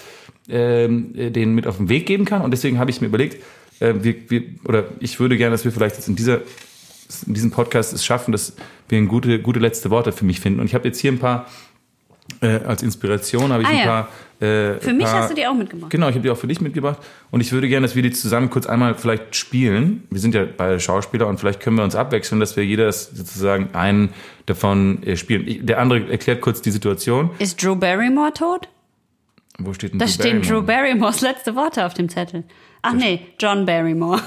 ähm, äh, denen mit auf den Weg geben kann und deswegen habe ich mir überlegt, äh, wir, wir, oder ich würde gerne, dass wir vielleicht jetzt in dieser in diesem Podcast es schaffen, dass wir ein gute, gute letzte Worte für mich finden. Und ich habe jetzt hier ein paar, äh, als Inspiration habe ich Ah, ein ja. paar. Äh, Für mich paar, hast du die auch mitgebracht. Genau, ich habe die auch für dich mitgebracht. Und ich würde gerne, dass wir die zusammen kurz einmal vielleicht spielen. Wir sind ja beide Schauspieler und vielleicht können wir uns abwechseln, dass wir jeder sozusagen einen davon äh, spielen. Ich, der andere erklärt kurz die Situation. Ist Drew Barrymore tot? Wo steht denn Da Drew stehen Barrymore? Drew Barrymores letzte Worte auf dem Zettel. Ach nee, John Barrymore.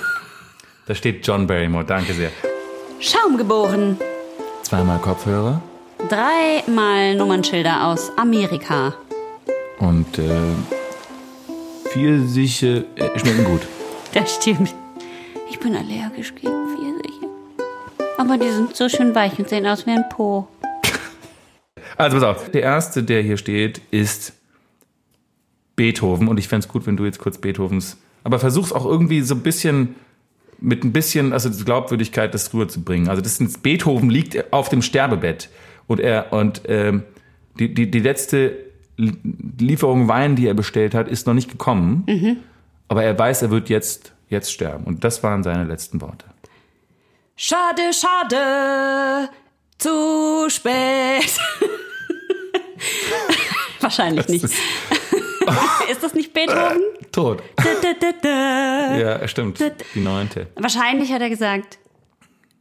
Da steht John Barrymore, danke sehr. Schaum geboren. Zweimal Kopfhörer Dreimal Nummernschilder aus Amerika. Und äh, Pfirsiche äh, schmecken gut. Das stimmt. Ich bin allergisch gegen Pfirsiche. Aber die sind so schön weich und sehen aus wie ein Po. Also pass auf, der erste, der hier steht, ist Beethoven. Und ich fänd's gut, wenn du jetzt kurz Beethovens. Aber versuch's auch irgendwie so ein bisschen mit ein bisschen, also die Glaubwürdigkeit, das rüberzubringen. Also das ist, Beethoven liegt auf dem Sterbebett und er und ähm, die, die, die letzte Lieferung Wein, die er bestellt hat, ist noch nicht gekommen. Aber er weiß, er wird jetzt jetzt sterben. Und das waren seine letzten Worte. Schade, schade. Zu spät. Wahrscheinlich nicht. ist- Ist das nicht Beethoven? Tot. Da, da, da, da. Ja, stimmt. Die neunte. Wahrscheinlich hat er gesagt,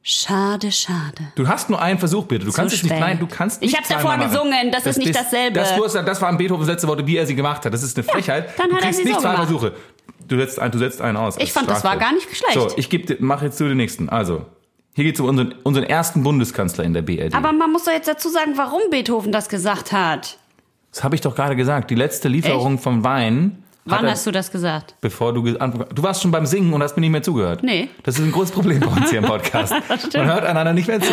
schade, schade. Du hast nur einen Versuch, bitte. Du kannst es nicht, nein, du kannst Ich nicht hab's davor zweimal machen. gesungen, das ist nicht dasselbe. Das, du hast- das waren Beethovens letzte Worte, wie er sie gemacht hat. Das ist eine Frechheit. dann du hat er kriegst sie nicht so zwei gemacht. Versuche. Du setzt, ein, du setzt einen aus. Ich fand, das war Strafe. gar nicht schlecht. So, ich gebe, mach jetzt zu den nächsten. Also, hier geht's um unseren, unseren ersten Bundeskanzler in der BRD. Aber man muss doch jetzt dazu sagen, warum Beethoven das gesagt hat. das habe ich doch gerade gesagt. Die letzte Lieferung vom Wein. Wann er- hast du das gesagt? Bevor du Du warst schon beim Singen und hast mir nicht mehr zugehört. Nee. Das ist ein großes Problem bei uns hier im Podcast. Man hört einander nicht mehr zu.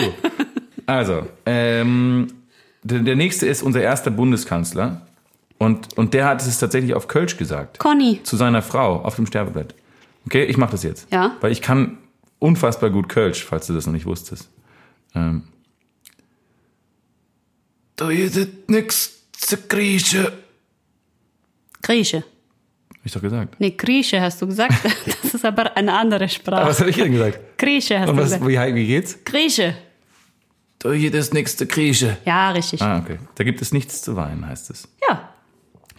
Also, ähm, der, der nächste ist unser erster Bundeskanzler. Und, und der hat es tatsächlich auf Kölsch gesagt. Conny. Zu seiner Frau auf dem Sterbebett. Okay, ich mache das jetzt. Ja. Weil ich kann unfassbar gut Kölsch, falls du das noch nicht wusstest. Ähm. Da ist nix nächste Grieche. Grieche. Hab ich doch gesagt. Nee, Grieche hast du gesagt. Das ist aber eine andere Aber Sprache. was habe ich denn gesagt? Grieche hast Und du was, gesagt. wie, wie geht's? Grieche. Du, hier das nächste Grieche. Ja, richtig. Ah, okay. Da gibt es nichts zu weinen, heißt es. Ja.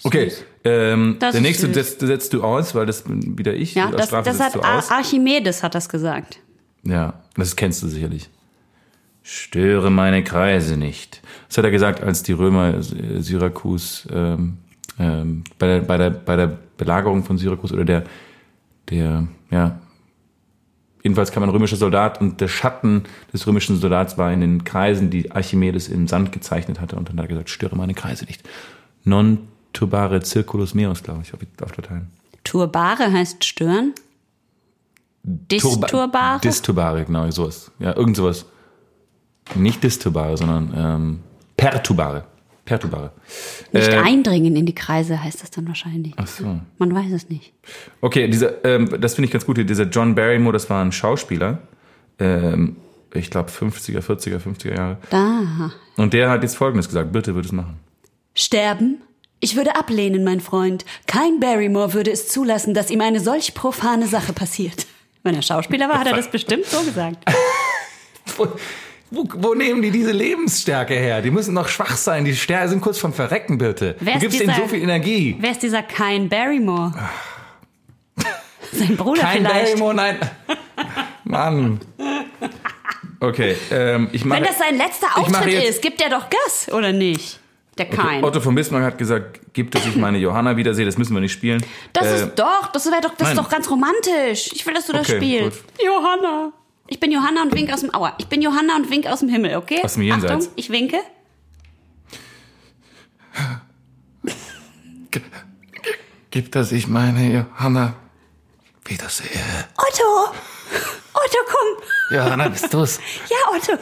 Okay. Ähm, Das der nächste setzt, setzt du aus, weil das bin wieder ich. Ja, das, das hat du Archimedes hat das gesagt. Ja, das kennst du sicherlich. Störe meine Kreise nicht. Das hat er gesagt, als die Römer Syrakus ähm, ähm, bei, der, bei, der, bei der Belagerung von Syrakus oder der, der, ja, jedenfalls kam ein römischer Soldat und der Schatten des römischen Soldats war in den Kreisen, die Archimedes im Sand gezeichnet hatte. Und dann hat er gesagt, störe meine Kreise nicht. Non turbare circulus meus, glaube ich, auf, auf Latein. Turbare heißt stören. Turba- Disturbare. Disturbare, genau, sowas. Ja, irgend sowas. Nicht disturbare, sondern ähm, perturbare. Perturbare. nicht äh, eindringen in die Kreise heißt das dann wahrscheinlich. Ach so. Man weiß es nicht. Okay, dieser, ähm, das finde ich ganz gut. hier, Dieser John Barrymore, das war ein Schauspieler. Ähm, ich glaube 50er, 40er, 50er Jahre. Da. Und der hat jetzt Folgendes gesagt. Bitte, würde es machen. Sterben? Ich würde ablehnen, mein Freund. Kein Barrymore würde es zulassen, dass ihm eine solch profane Sache passiert. Wenn er Schauspieler war, hat er das bestimmt so gesagt. Wo, wo, nehmen die diese Lebensstärke her? Die müssen doch schwach sein. Die Sterne sind kurz vom Verrecken, bitte. Wer du ist gibst dieser- so viel Energie. Wer ist dieser Kein Barrymore? Sein Bruder Kein vielleicht. Barrymore, nein. Mann. Okay, ähm, ich mache. Wenn das sein letzter Auftritt jetzt- ist, gibt er doch Gas, oder nicht? Der Kein. Otto von Bismarck hat gesagt, gibt es ich meine Johanna wiedersehe, das müssen wir nicht spielen. Das Äh, ist doch, das wäre doch, das ist nein. doch ganz romantisch. Ich will, dass du das Okay, spielst. Johanna. Ich bin Johanna und wink aus dem Aua. Ich bin Johanna und wink aus dem Himmel, okay? Aus dem Jenseits. Achtung, ich winke. gibt es ich meine Johanna wiedersehe. Otto! Otto, komm! Johanna, bist du's? Ja, Otto.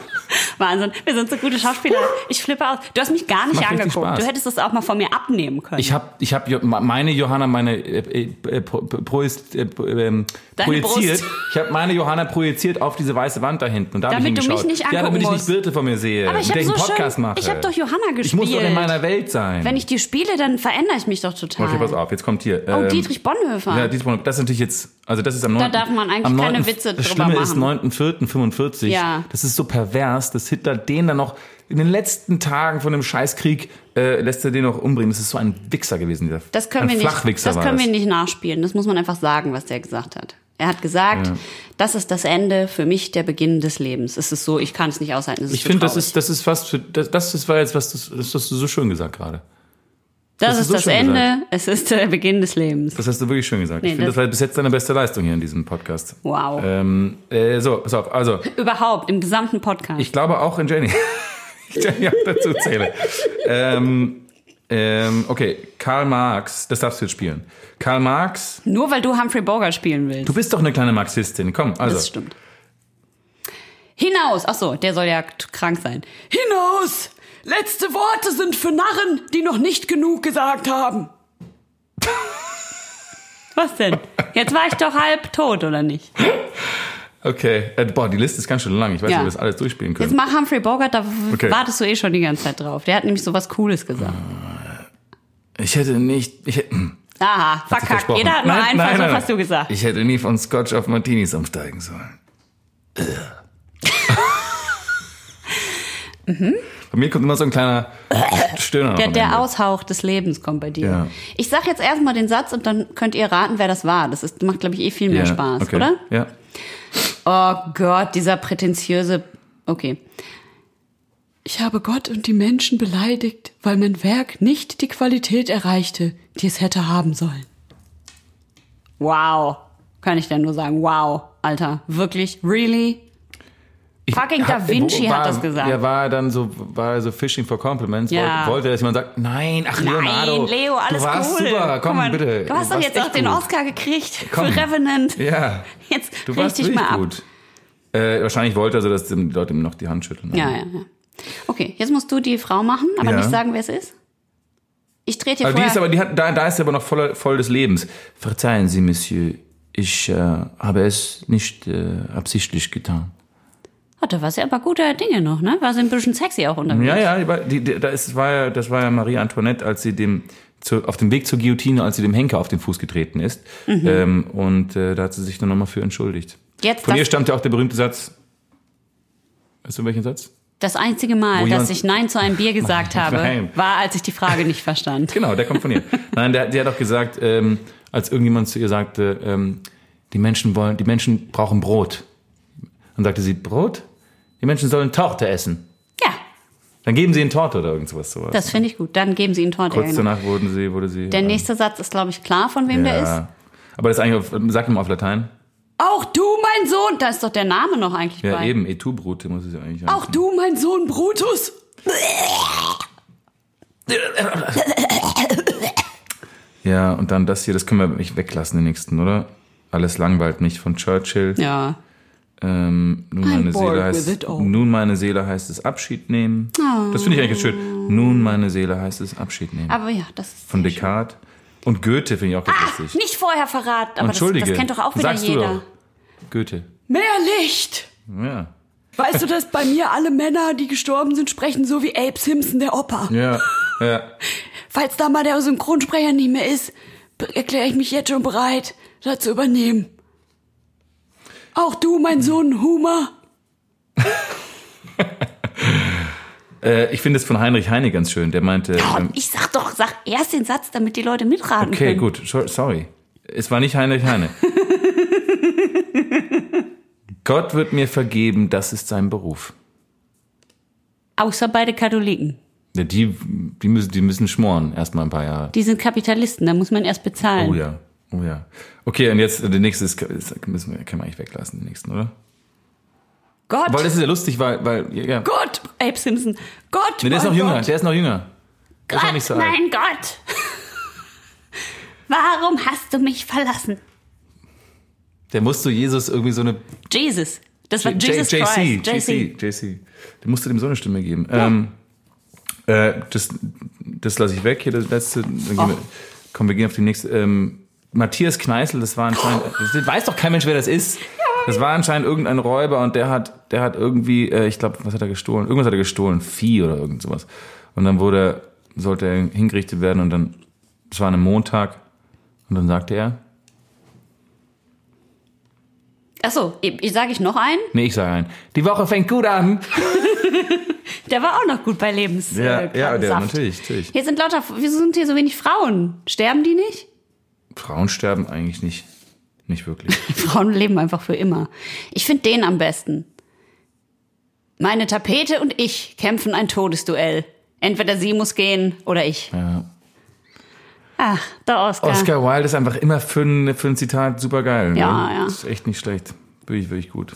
Wahnsinn, wir sind so gute Schauspieler. Ich flippe aus. Du hast mich gar nicht Macht angeguckt. Du hättest das auch mal von mir abnehmen können. Ich habe ich hab meine Johanna meine äh, äh, pro, ist, äh, ähm, projiziert. Ich habe meine Johanna projiziert auf diese weiße Wand da hinten und da hab ich Damit du mich nicht Ja, angucken damit ich nicht. Birte von mir sehe, Aber ich mit hab der ich einen so Podcast schön- mache. ich hab doch Johanna Ich muss doch in gespielt. meiner Welt sein. Wenn ich die spiele, dann verändere ich mich doch total. Okay, pass auf, jetzt kommt hier. Oh, ähm, Dietrich Bonhoeffer. Ja, Dietrich Bonhoeffer, das ist natürlich jetzt, also das ist am 9. darf man eigentlich am keine 9. Witze Das drüber Schlimme ist machen. 9.4.45. Ja. Das ist so pervers, dass Hitler den dann noch in den letzten Tagen von dem Scheißkrieg äh, lässt er den noch umbringen. Das ist so ein Wichser gewesen, dieser Das können ein wir nicht. Das können wir nicht nachspielen. Das muss man einfach sagen, was der gesagt hat. Er hat gesagt, Ja. das ist das Ende, für mich der Beginn des Lebens. Es ist so, ich kann es nicht aushalten. Ist Ich finde, das ist, das ist fast für, das, das ist- war jetzt was, das, das hast du so schön gesagt gerade. Das, das ist das Ende, es ist der Beginn des Lebens. Das hast du wirklich schön gesagt. Nee, ich finde, das- das war bis jetzt deine beste Leistung hier in diesem Podcast. Wow. Ähm, äh, so, pass auf. Also, Überhaupt, im gesamten Podcast. ich glaube auch in Jenny. ich Jenny auch dazu zähle. ähm, ähm, okay, Karl Marx, das darfst du jetzt spielen. Karl Marx, Nur weil du Humphrey Bogart spielen willst. du bist doch eine kleine Marxistin. Komm, also. Das stimmt. Hinaus! Ach so, der soll ja krank sein. Hinaus! Letzte Worte sind für Narren, die noch nicht genug gesagt haben. Was denn? Jetzt war ich doch halb tot, oder nicht? Okay, äh, boah, die Liste ist ganz schön lang. Ich weiß nicht, Ja. ob wir das alles durchspielen Jetzt können. mach Humphrey Bogart, da Okay. wartest du eh schon die ganze Zeit drauf. Der hat nämlich so was Cooles gesagt. Ich hätte nicht, ich hätte, hm, Aha, verkackt. Jeder hat nur Nein, einen nein, Versuch, nein, hast du gesagt. Ich hätte nie von Scotch auf Martinis umsteigen sollen. Bei mir kommt immer so ein kleiner Stöhner. Der, der. Aushauch des Lebens kommt bei dir. Ja. Ich sag jetzt erstmal den Satz und dann könnt ihr raten, wer das war. Das ist, macht, glaube ich, eh viel mehr Ja, Spaß, okay. oder? Ja. Oh Gott, dieser prätentiöse. Okay. Ich habe Gott und die Menschen beleidigt, weil mein Werk nicht die Qualität erreichte, die es hätte haben sollen. Wow. Kann ich denn nur sagen, wow, Alter. Wirklich? Really? Fucking Da Vinci war, hat das gesagt. Ja, war er dann so, war er so fishing for compliments. Ja. Wollte, wollte, dass jemand sagt, nein, ach Leonardo. Nein, Leo, alles du warst cool. super, komm mal, bitte. Du hast doch jetzt auch echt den gut. Oscar gekriegt Komm. für Revenant. Ja, Jetzt du warst ich wirklich mal ab. gut. Äh, wahrscheinlich wollte er so, dass die Leute ihm noch die Hand schütteln. Ja, ja, ja. Okay, jetzt musst du die Frau machen, aber Ja. nicht sagen, wer es ist. Ich trete dir die vorher... ist aber, die hat, da, da ist sie aber noch voll, voll des Lebens. Verzeihen Sie, Monsieur, ich äh, habe es nicht äh, absichtlich getan. Oh, da war sie aber guter Dinge noch, ne? War sie ein bisschen sexy auch unterwegs. Ja, ja, die, die, da ist, war ja, das war ja Marie Antoinette, als sie dem zu, auf dem Weg zur Guillotine, als sie dem Henker auf den Fuß getreten ist. Ähm, und äh, da hat sie sich dann nochmal für entschuldigt. Jetzt Von das, ihr stammt ja auch der berühmte Satz. Weißt du welchen Satz? das einzige Mal, dass ich Nein zu einem Bier gesagt habe, Nein. war, als ich die Frage nicht verstand. Genau, der kommt von ihr. Nein, der, der hat auch gesagt, ähm, als irgendjemand zu ihr sagte, ähm, die Menschen wollen, die Menschen brauchen Brot. Dann sagte sie, Brot? Die Menschen sollen Torte essen. Ja, Dann geben sie ihnen Torte oder irgendwas sowas. das finde ich gut. Dann geben Sie ihn Torte. Kurz genau. danach wurden sie, wurde sie. Der nächste Satz ist, glaube ich, klar, von wem der ist. ja. Aber das ist eigentlich auf, sag mal auf Latein. Auch du, mein Sohn. Da ist doch der Name noch eigentlich Ja, bei. eben, et tu Brute muss es ja eigentlich Auch heißen. du, mein Sohn Brutus. Ja, und dann das hier, das können wir nicht weglassen, den nächsten, oder? Alles langweilt mich von Churchill. Ja. Ähm, nun, meine Seele heißt, nun meine Seele heißt es Abschied nehmen. Das finde ich eigentlich ganz schön. Nun meine Seele heißt es Abschied nehmen. Aber ja, das ist Von sehr schön. Descartes. Und Goethe finde ich auch ganz Ah, lustig. nicht vorher verraten, aber das, Entschuldige. das kennt doch auch wieder Sagst jeder. Du doch. Goethe. Mehr Licht! Ja. Weißt du, dass bei mir alle Männer, die gestorben sind, sprechen so wie Abe Simpson, der Opa? Ja. Ja. Falls da mal der Synchronsprecher nicht mehr ist, erkläre ich mich jetzt schon bereit, das zu übernehmen. Auch du, mein Sohn Humor. Äh, ich finde es von Heinrich Heine ganz schön. Der meinte. Oh, ähm, ich sag doch, sag erst den Satz, damit die Leute mitraten okay, können. gut. So- Sorry. Es war nicht Heinrich Heine. Gott wird mir vergeben, das ist sein Beruf. Außer beide Katholiken. Ja, die, die, müssen, die müssen schmoren, erstmal ein paar Jahre. Die sind Kapitalisten, da muss man erst bezahlen. Oh ja, oh ja. Okay, und jetzt, der nächste ist, müssen wir, können wir eigentlich weglassen, den nächsten, oder? Gott, Weil das ist ja lustig, weil, weil, ja, ja. Gott, Abe Simpson. Gott, Nee, der ist noch jünger, Gott. der ist noch jünger. Der ist Gott, nicht so alt. mein Gott. Warum hast du mich verlassen? Der musste Jesus irgendwie so eine Jesus. Das war J- Jesus JC, Christ. JC, JC. Der musste dem so eine Stimme geben. Ähm, äh, das das lasse ich weg hier, das letzte. Dann gehen wir, komm, wir gehen auf die nächste. Ähm, Matthias Kneißl, das war anscheinend, das weiß doch kein Mensch, wer das ist. Das war anscheinend irgendein Räuber und der hat, der hat irgendwie, äh, ich glaube, was hat er gestohlen? Irgendwas hat er gestohlen, Vieh oder irgend sowas. Und dann wurde, sollte er hingerichtet werden und dann, es war an einem Montag und dann sagte er, Achso, sage ich noch einen? nee, ich sage ein, die Woche fängt gut an. Der war auch noch gut bei Lebens. Ja, äh, ja, der, natürlich, natürlich. Hier sind lauter, wieso sind hier so wenig Frauen? Sterben die nicht? Frauen sterben eigentlich nicht. Nicht wirklich. Frauen leben einfach für immer. Ich finde den am besten. Meine Tapete und ich kämpfen ein Todesduell. Entweder sie muss gehen oder ich. Ja. Ach, der Oscar. Oscar Wilde ist einfach immer für ein, für ein Zitat super geil. Ja, ne? ja. Ist echt nicht schlecht. Wirklich, wirklich gut.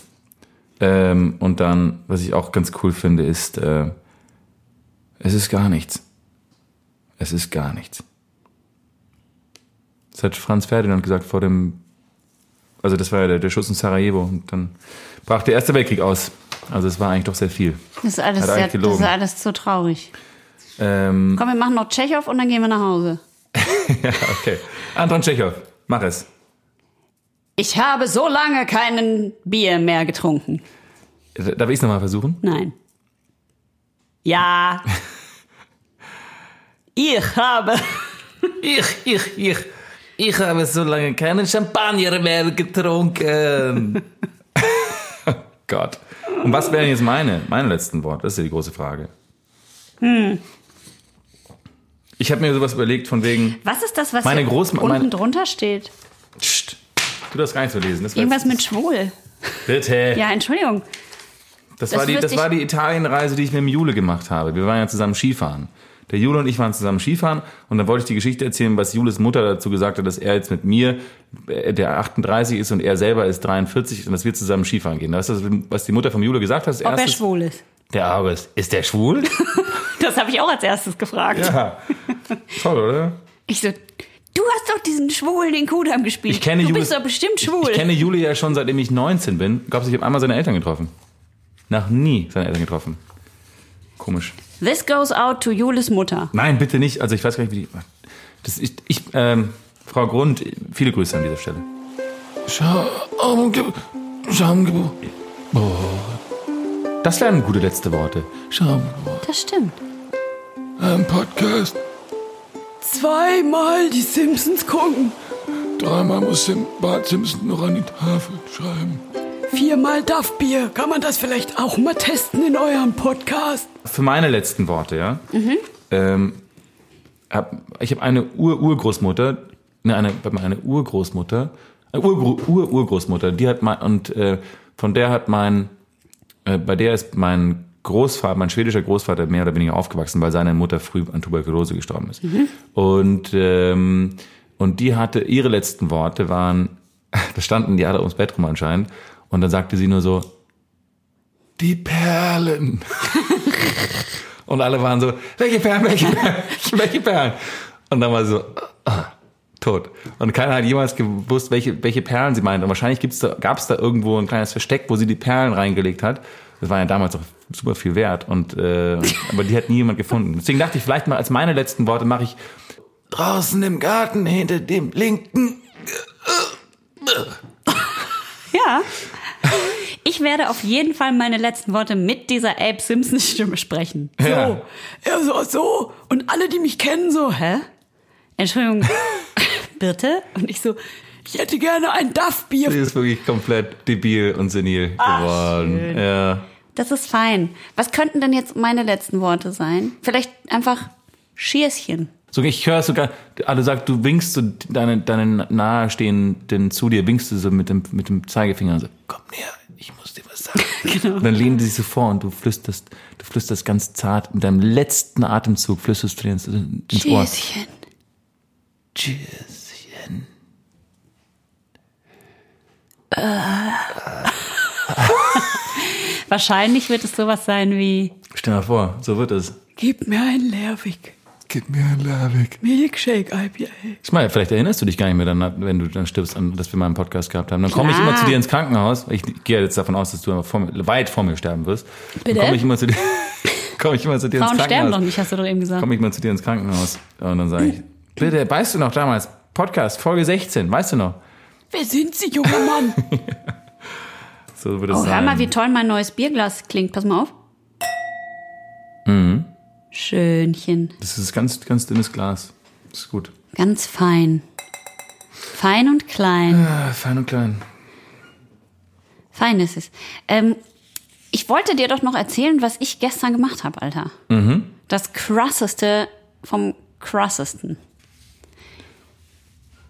Ähm, und dann, was ich auch ganz cool finde, ist, äh, es ist gar nichts. Es ist gar nichts. Das hat Franz Ferdinand gesagt vor dem, also das war ja der, der Schuss in Sarajevo und dann brach der Erste Weltkrieg aus. Also es war eigentlich doch sehr viel. Das ist alles, sehr, das ist alles so traurig. Ähm, Komm, wir machen noch Tschechow und dann gehen wir nach Hause. ja, okay. Anton Tschechow, mach es. Ich habe so lange keinen Bier mehr getrunken. Darf ich es nochmal versuchen? Nein. Ja. ich habe. Ich, ich, ich, ich habe so lange keinen Champagner mehr getrunken. oh Gott. Und was wären jetzt meine, meine letzten Worte? Das ist ja die große Frage. Ich habe mir sowas überlegt von wegen, Was ist das, was Meine hier Großma- unten meine- drunter steht? Psst, du darfst gar nicht so lesen. Das Irgendwas jetzt- mit schwul. Bitte. Ja, Entschuldigung. Das, Das war die, das war die Italienreise, die ich mit dem Jule gemacht habe. Wir waren ja zusammen Skifahren. Der Jule und ich waren zusammen Skifahren und dann wollte ich die Geschichte erzählen, was Jules Mutter dazu gesagt hat, dass er jetzt mit mir, äh, der 38 ist und er selber ist 43 und dass wir zusammen Skifahren gehen. Das ist das, was die Mutter vom Jule gesagt hat. Ob er erstes. schwul ist. Der August. Ist der schwul? Das habe ich auch als erstes gefragt. ja. Toll, oder? Ich so, du hast doch diesen Schwulen den Kudam gespielt. Ich kenne du Jules- bist doch bestimmt schwul. Ich kenne Jule ja schon seitdem ich 19 bin. Glaubst du, ich habe einmal seine Eltern getroffen? Noch nie seine Eltern getroffen. Komisch. This goes out to Jules Mutter. Nein, bitte nicht. Also ich weiß gar nicht, wie die. Das, ich, ich, ähm, Frau Grund, viele Grüße an dieser Stelle. Schamgebot. Schamgebot. Das wären gute letzte Worte. Schau, Das stimmt. ein Podcast. Zweimal die Simpsons gucken. Dreimal muss Sim Bart Simpson noch an die Tafel schreiben. Viermal Duffbier. Kann man das vielleicht auch mal testen in eurem Podcast? Für meine letzten Worte, ja. Ähm, hab, ich habe eine Ur-Urgroßmutter, ne, eine, eine Urgroßmutter, eine Urgro- Ur-Urgroßmutter, die hat mein, und äh, von der hat mein, äh, bei der ist mein Großvater, mein schwedischer Großvater mehr oder weniger aufgewachsen, weil seine Mutter früh an Tuberkulose gestorben ist. Und, ähm, und die hatte, ihre letzten Worte waren, da standen die alle ums Bett rum anscheinend, und dann sagte sie nur so, die Perlen. Und alle waren so, welche Perlen, welche Perlen, welche Perlen? Und dann war sie so, ah, tot. Und keiner hat jemals gewusst, welche, welche Perlen sie meinte. Und wahrscheinlich gibt's da, gab es da irgendwo ein kleines Versteck, wo sie die Perlen reingelegt hat. Das war ja damals auch super viel wert. Und, äh, aber die hat nie jemand gefunden. Deswegen dachte ich, vielleicht mal als meine letzten Worte mache ich draußen im Garten hinter dem linken. Ja. Ich werde auf jeden Fall meine letzten Worte mit dieser Abe Simpson Stimme sprechen. Ja. Er so, so. Und alle, die mich kennen, so, hä? Entschuldigung. Bitte? Und ich so, ich hätte gerne ein Duffbier. Sie ist wirklich komplett debil und senil geworden. Ja. Das ist fein. Was könnten denn jetzt meine letzten Worte sein? Vielleicht einfach Schierschen. So, ich höre sogar, alle sagt, du winkst so deine, deine Nahestehenden zu dir, winkst du so mit dem, mit dem Zeigefinger so, komm näher, ich muss dir was sagen. Genau. Und dann lehnen die sich so vor und du flüsterst, du flüsterst ganz zart, mit deinem letzten Atemzug flüsterst du dir ins, ins Ohr. Schierchen. Tschüsschen. Wahrscheinlich wird es sowas sein wie Stell dir mal vor, so wird es. Gib mir ein Lervig. Gib mir ein Lavik. Milkshake IPA. Ich meine, vielleicht erinnerst du dich gar nicht mehr, dann, wenn du dann stirbst, an, dass wir mal einen Podcast gehabt haben. Dann komme ich immer zu dir ins Krankenhaus. Ich gehe jetzt davon aus, dass du vor, mir- weit vor mir sterben wirst. Dann Bitte? komme ich immer zu dir, komme ich immer zu dir Frauen ins sterben Krankenhaus. doch nicht, hast du doch eben gesagt. komme ich mal zu dir ins Krankenhaus und dann sage ich, bitte, weißt du noch damals, Podcast, Folge 16, weißt du noch? Wer sind Sie, junger Mann? So würde es Oh, sein. hör mal, wie toll mein neues Bierglas klingt. Pass mal auf. Mhm. Schönchen. das ist ganz, ganz dünnes Glas. Das ist gut. Ganz fein. Fein und klein. Ah, fein und klein. Fein ist es. Ähm, ich wollte dir doch noch erzählen, was ich gestern gemacht habe, Alter. Mhm. Das krasseste vom krassesten.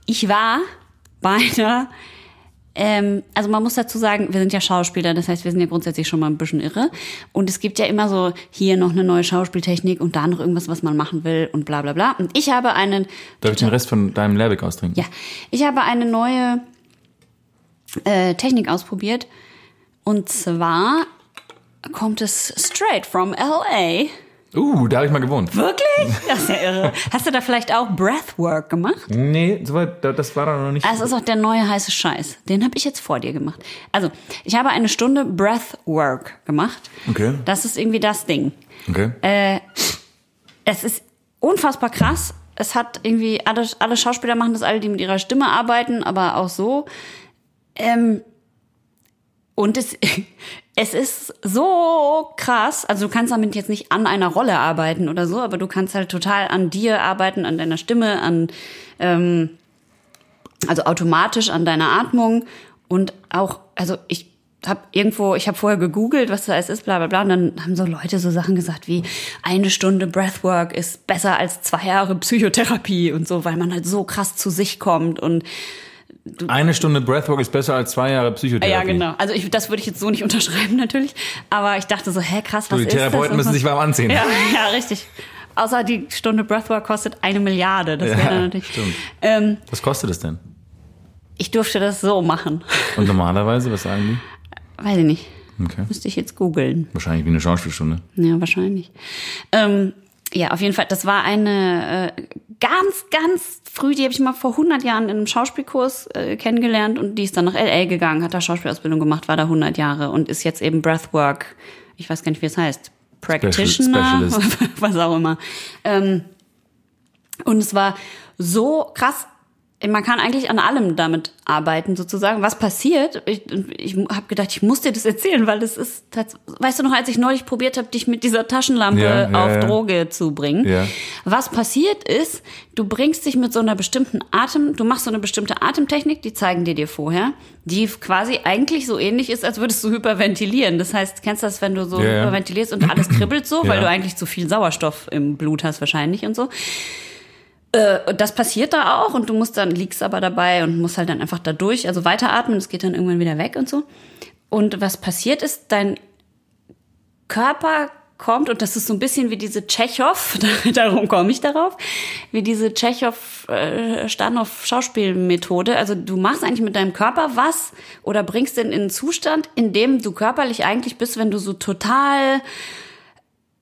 Ich war bei einer, ähm, also man muss dazu sagen, wir sind ja Schauspieler, das heißt, wir sind ja grundsätzlich schon mal ein bisschen irre. Und es gibt ja immer so hier noch eine neue Schauspieltechnik und da noch irgendwas, was man machen will und bla bla bla. Und ich habe einen Darf ich den Rest von deinem Lehrweg austrinken? ja, ich habe eine neue äh, Technik ausprobiert. Und zwar kommt es straight from LA. Uh, da habe ich mal gewohnt. Wirklich? Das ist ja irre. Hast du da vielleicht auch Breathwork gemacht? Nee, soweit, da- das war da noch nicht. Das ist auch der neue heiße Scheiß. Den habe ich jetzt vor dir gemacht. Also, ich habe eine Stunde Breathwork gemacht. Okay. Das ist irgendwie das Ding. Okay. Äh, es ist unfassbar krass. Es hat irgendwie, alle, alle Schauspieler machen das, alle, die mit ihrer Stimme arbeiten, aber auch so. Ähm, und es, es ist so krass. Also du kannst damit jetzt nicht an einer Rolle arbeiten oder so, aber du kannst halt total an dir arbeiten, an deiner Stimme, an, ähm, also automatisch an deiner Atmung und auch, also ich habe irgendwo, ich habe vorher gegoogelt, was das ist, bla bla bla, und dann haben so Leute so Sachen gesagt wie eine Stunde Breathwork ist besser als zwei Jahre Psychotherapie und so, weil man halt so krass zu sich kommt und Eine Stunde Breathwork ist besser als zwei Jahre Psychotherapie. ja genau. Also ich, das würde ich jetzt so nicht unterschreiben natürlich, aber ich dachte so, hä krass, was Du, die ist das? Therapeuten Und müssen sich warm anziehen. Ja, ja, richtig. Außer die Stunde Breathwork kostet eine Milliarde. Das wäre Ja, dann natürlich. stimmt. Ähm, Was kostet es denn? ich durfte das so machen. Und normalerweise, was sagen Weiß ich nicht. die? Okay. Müsste ich jetzt googeln. Wahrscheinlich wie eine Schauspielstunde. Ja, wahrscheinlich. Ähm, ja, auf jeden Fall. Das war eine äh, ganz, ganz früh, die habe ich mal vor 100 Jahren in einem Schauspielkurs äh, kennengelernt und die ist dann nach L.A. gegangen, hat da Schauspielausbildung gemacht, war da 100 Jahre und ist jetzt eben Breathwork, ich weiß gar nicht, wie es heißt, Practitioner, Specialist. was auch immer. Ähm, und es war so krass. Man kann eigentlich an allem damit arbeiten, sozusagen. Was passiert? Ich, ich habe gedacht, ich muss dir das erzählen, weil das ist, weißt du noch, als ich neulich probiert habe, dich mit dieser Taschenlampe Ja, ja, auf ja. Droge zu bringen. Was passiert ist, du bringst dich mit so einer bestimmten Atem, du machst so eine bestimmte Atemtechnik, die zeigen die dir vorher, die quasi eigentlich so ähnlich ist, als würdest du hyperventilieren. Das heißt, kennst du das, wenn du so hyperventilierst und alles kribbelt so, weil du eigentlich zu viel Sauerstoff im Blut hast wahrscheinlich und so. Äh, und das passiert da auch und du musst dann, liegst aber dabei und musst halt dann einfach da durch, also weiteratmen, es geht dann irgendwann wieder weg und so. Und was passiert ist, dein Körper kommt, und das ist so ein bisschen wie diese Tschechow, darum komme ich darauf, wie diese Tschechow äh. Also du machst eigentlich mit deinem Körper was oder bringst den in einen Zustand, in dem du körperlich eigentlich bist, wenn du so total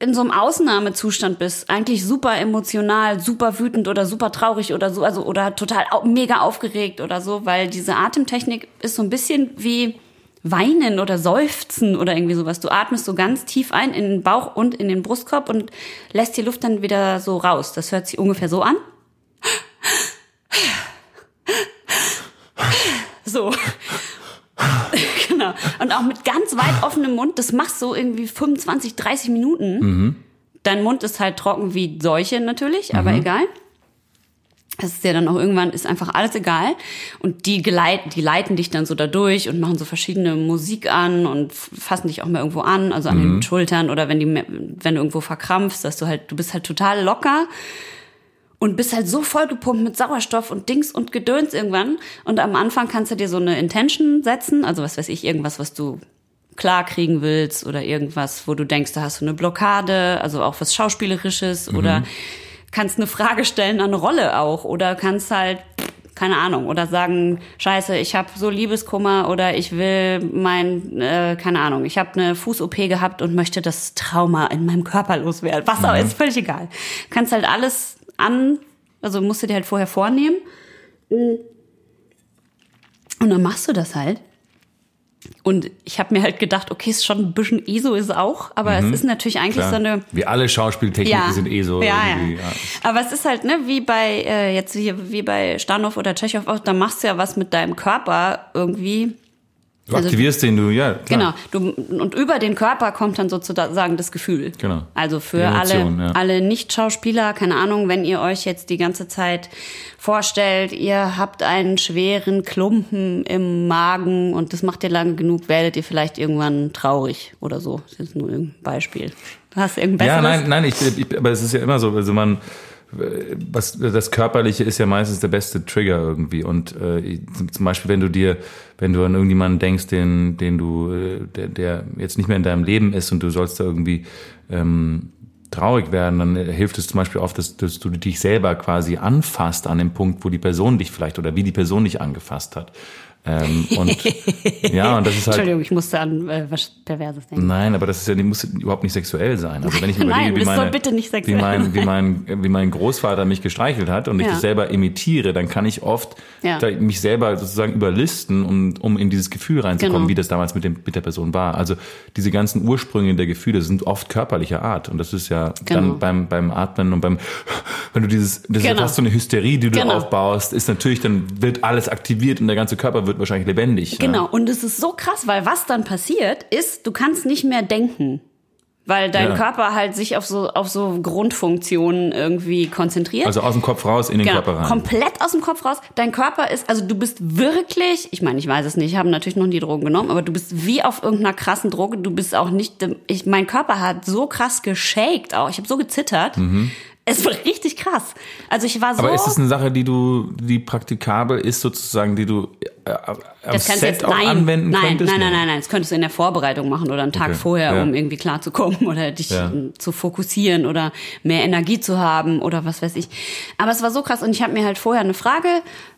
in so einem Ausnahmezustand bist, eigentlich super emotional, super wütend oder super traurig oder so, also oder total mega aufgeregt oder so, weil diese Atemtechnik ist so ein bisschen wie Weinen oder Seufzen oder irgendwie sowas. Du atmest so ganz tief ein in den Bauch und in den Brustkorb und lässt die Luft dann wieder so raus. Das hört sich ungefähr so an. So. genau. Und auch mit ganz weit offenem Mund. Das machst du irgendwie 25, 30 Minuten. Dein Mund ist halt trocken wie Seuche natürlich, aber egal. Das ist ja dann auch irgendwann, ist einfach alles egal. Und die, geleiten, die leiten dich dann so da durch und machen so verschiedene Musik an und fassen dich auch mal irgendwo an, also an den Schultern oder wenn die, wenn du irgendwo verkrampfst, dass du halt, du bist halt total locker und bist halt so vollgepumpt mit Sauerstoff und Dings und Gedöns irgendwann. Und am Anfang kannst du dir so eine Intention setzen, also was weiß ich, irgendwas, was du klar kriegen willst oder irgendwas, wo du denkst, da hast du eine Blockade, also auch was Schauspielerisches oder kannst eine Frage stellen an eine Rolle auch oder kannst halt keine Ahnung oder sagen Scheiße ich habe so Liebeskummer oder ich will mein äh, keine Ahnung ich habe eine Fuß-OP gehabt und möchte das Trauma in meinem Körper loswerden. Was auch ist völlig egal. Kannst halt alles an also musst du dir halt vorher vornehmen und dann machst du das halt und ich habe mir halt gedacht okay ist schon ein bisschen ESO ist auch aber es ist natürlich eigentlich Klar. so eine Wie alle Schauspieltechniken sind eh so. ja, irgendwie, ja. Aber es ist halt, ne, wie bei, äh, jetzt wie, wie bei Stanow oder Tschechow auch, da machst du ja was mit deinem Körper irgendwie. Du Also- aktivierst den, du, ja. Genau. Klar. Du, und über den Körper kommt dann sozusagen das Gefühl. Genau. Also für Emotion, alle, ja. alle Nicht-Schauspieler, keine Ahnung, wenn ihr euch jetzt die ganze Zeit vorstellt, ihr habt einen schweren Klumpen im Magen und das macht ihr lange genug, werdet ihr vielleicht irgendwann traurig oder so. Das ist nur ein Beispiel. Du hast irgendein Ja, besseres? nein, nein, ich, ich, aber es ist ja immer so, also man, was, das Körperliche ist ja meistens der beste Trigger irgendwie. Und äh, zum Beispiel, wenn du dir, wenn du an irgendjemanden denkst, den, den du, äh, der, der jetzt nicht mehr in deinem Leben ist und du sollst da irgendwie ähm, traurig werden, dann äh, hilft es zum Beispiel oft, dass, dass du dich selber quasi anfasst an dem Punkt, wo die Person dich vielleicht oder wie die Person dich angefasst hat. Ähm, und ja, und das ist halt. Entschuldigung, ich musste an äh, was Perverses denken. Nein, aber das ist ja, die muss überhaupt nicht sexuell sein. Also wenn ich Nein, überlege, wie das soll meine, bitte nicht sexuell wie mein, wie mein, wie mein Großvater mich gestreichelt hat und ich Ja. das selber imitiere, dann kann ich oft Ja. mich selber sozusagen überlisten, um, um in dieses Gefühl reinzukommen, Genau. wie das damals mit dem, mit der Person war. Also diese ganzen Ursprünge der Gefühle sind oft körperlicher Art und das ist ja Genau. dann beim, beim Atmen und beim, wenn du dieses, das ist ja Genau. fast so eine Hysterie, die du Genau. aufbaust, ist natürlich, dann wird alles aktiviert und der ganze Körper wird wahrscheinlich lebendig. Genau, Ja. und es ist so krass, weil was dann passiert, ist, du kannst nicht mehr denken. Weil dein Ja. Körper halt sich auf so, auf so Grundfunktionen irgendwie konzentriert. Also aus dem Kopf raus in den Genau, Körper rein. komplett aus dem Kopf raus. Dein Körper ist, also du bist wirklich, ich meine, ich weiß es nicht, ich habe natürlich noch nie Drogen genommen, aber du bist wie auf irgendeiner krassen Droge. Du bist auch nicht, ich, mein Körper hat so krass geshakt auch. Ich habe so gezittert. Es war richtig krass. Also ich war so. Mhm. Aber ist es eine Sache, die du, die praktikabel ist sozusagen, die du äh, am das Set jetzt, auch nein, anwenden nein, könntest? Nein, nein, nein, nein. Das könntest du in der Vorbereitung machen oder einen Tag Okay, vorher, ja. um irgendwie klarzukommen oder dich Ja. zu fokussieren oder mehr Energie zu haben oder was weiß ich. Aber es war so krass und ich habe mir halt vorher eine Frage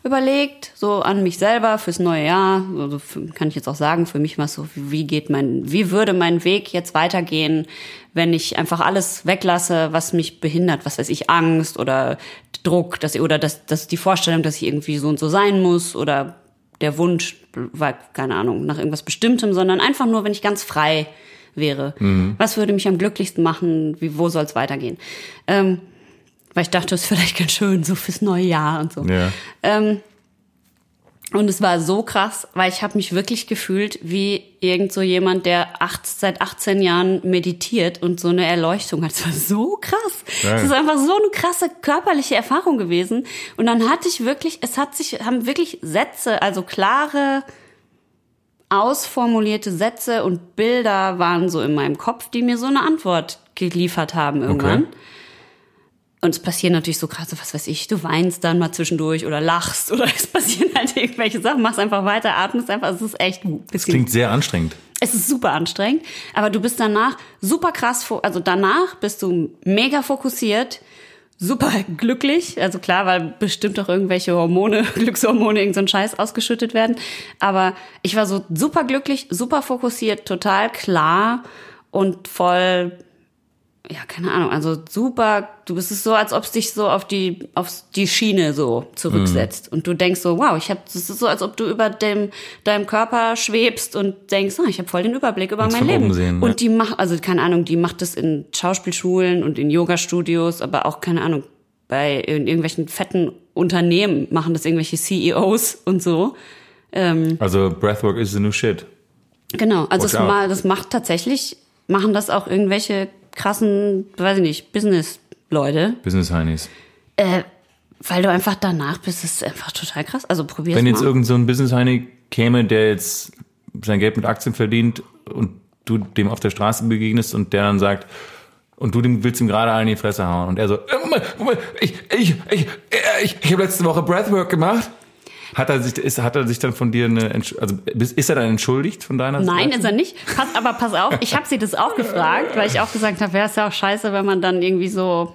überlegt, so an mich selber fürs neue Jahr. Also für, kann ich jetzt auch sagen, für mich war es so, wie geht mein, wie würde mein Weg jetzt weitergehen, wenn ich einfach alles weglasse, was mich behindert, was weiß ich, Angst oder Druck, dass, oder das, das die Vorstellung, dass ich irgendwie so und so sein muss oder der Wunsch war, keine Ahnung, nach irgendwas Bestimmtem, sondern einfach nur, wenn ich ganz frei wäre. Was würde mich am glücklichsten machen? Wie, wo soll es weitergehen? Ähm, weil ich dachte, das ist vielleicht ganz schön, so fürs neue Jahr und so. Ja. Ähm, Und es war so krass, weil ich habe mich wirklich gefühlt wie irgend so jemand, der acht, seit 18 Jahren meditiert und so eine Erleuchtung hat. Es war so krass. Es ist einfach so eine krasse körperliche Erfahrung gewesen. Und dann hatte ich wirklich, es hat sich, haben wirklich Sätze, also klare, ausformulierte Sätze und Bilder waren so in meinem Kopf, die mir so eine Antwort geliefert haben irgendwann. Okay. Und es passieren natürlich so krasse, was weiß ich, du weinst dann mal zwischendurch oder lachst oder es passieren halt irgendwelche Sachen, machst einfach weiter, atmest einfach, es ist echt bisschen klingt sehr anstrengend. es ist super anstrengend, aber du bist danach super krass, also danach bist du mega fokussiert, super glücklich, also klar, weil bestimmt auch irgendwelche Hormone, Glückshormone, irgend so ein Scheiß ausgeschüttet werden, aber ich war so super glücklich, super fokussiert, total klar und voll ja, keine Ahnung, also super, du bist es so, als ob es dich so auf die, auf die Schiene so zurücksetzt. Und du denkst so, wow, ich habe, es ist so, als ob du über dem, deinem Körper schwebst und denkst, ah, ich habe voll den Überblick über Kannst mein Leben. sehen, und die macht, also keine Ahnung, die macht das in Schauspielschulen und in Yoga-Studios, aber auch, keine Ahnung, bei in irgendwelchen fetten Unternehmen machen das irgendwelche CEOs und so. Also Breathwork is the new shit. Genau, also Watch das, out. das macht tatsächlich, machen das auch irgendwelche krassen, weiß ich nicht, Business-Leute, Business Heinis. äh, weil du einfach danach bist, ist einfach total krass. Also probier's Wenn jetzt mal. irgend so ein Business Heini käme, der jetzt sein Geld mit Aktien verdient und du dem auf der Straße begegnest und der dann sagt, und du dem willst ihm gerade einen in die Fresse hauen und er so, äh, ich, ich, ich, äh, ich, ich habe letzte Woche Breathwork gemacht. Hat er sich, ist, hat er sich dann von dir eine, also ist er dann entschuldigt von deiner Nein, Seite? ist er nicht. Pass, aber pass auf, ich habe sie das auch gefragt, weil ich auch gesagt habe, wäre es ja auch scheiße, wenn man dann irgendwie so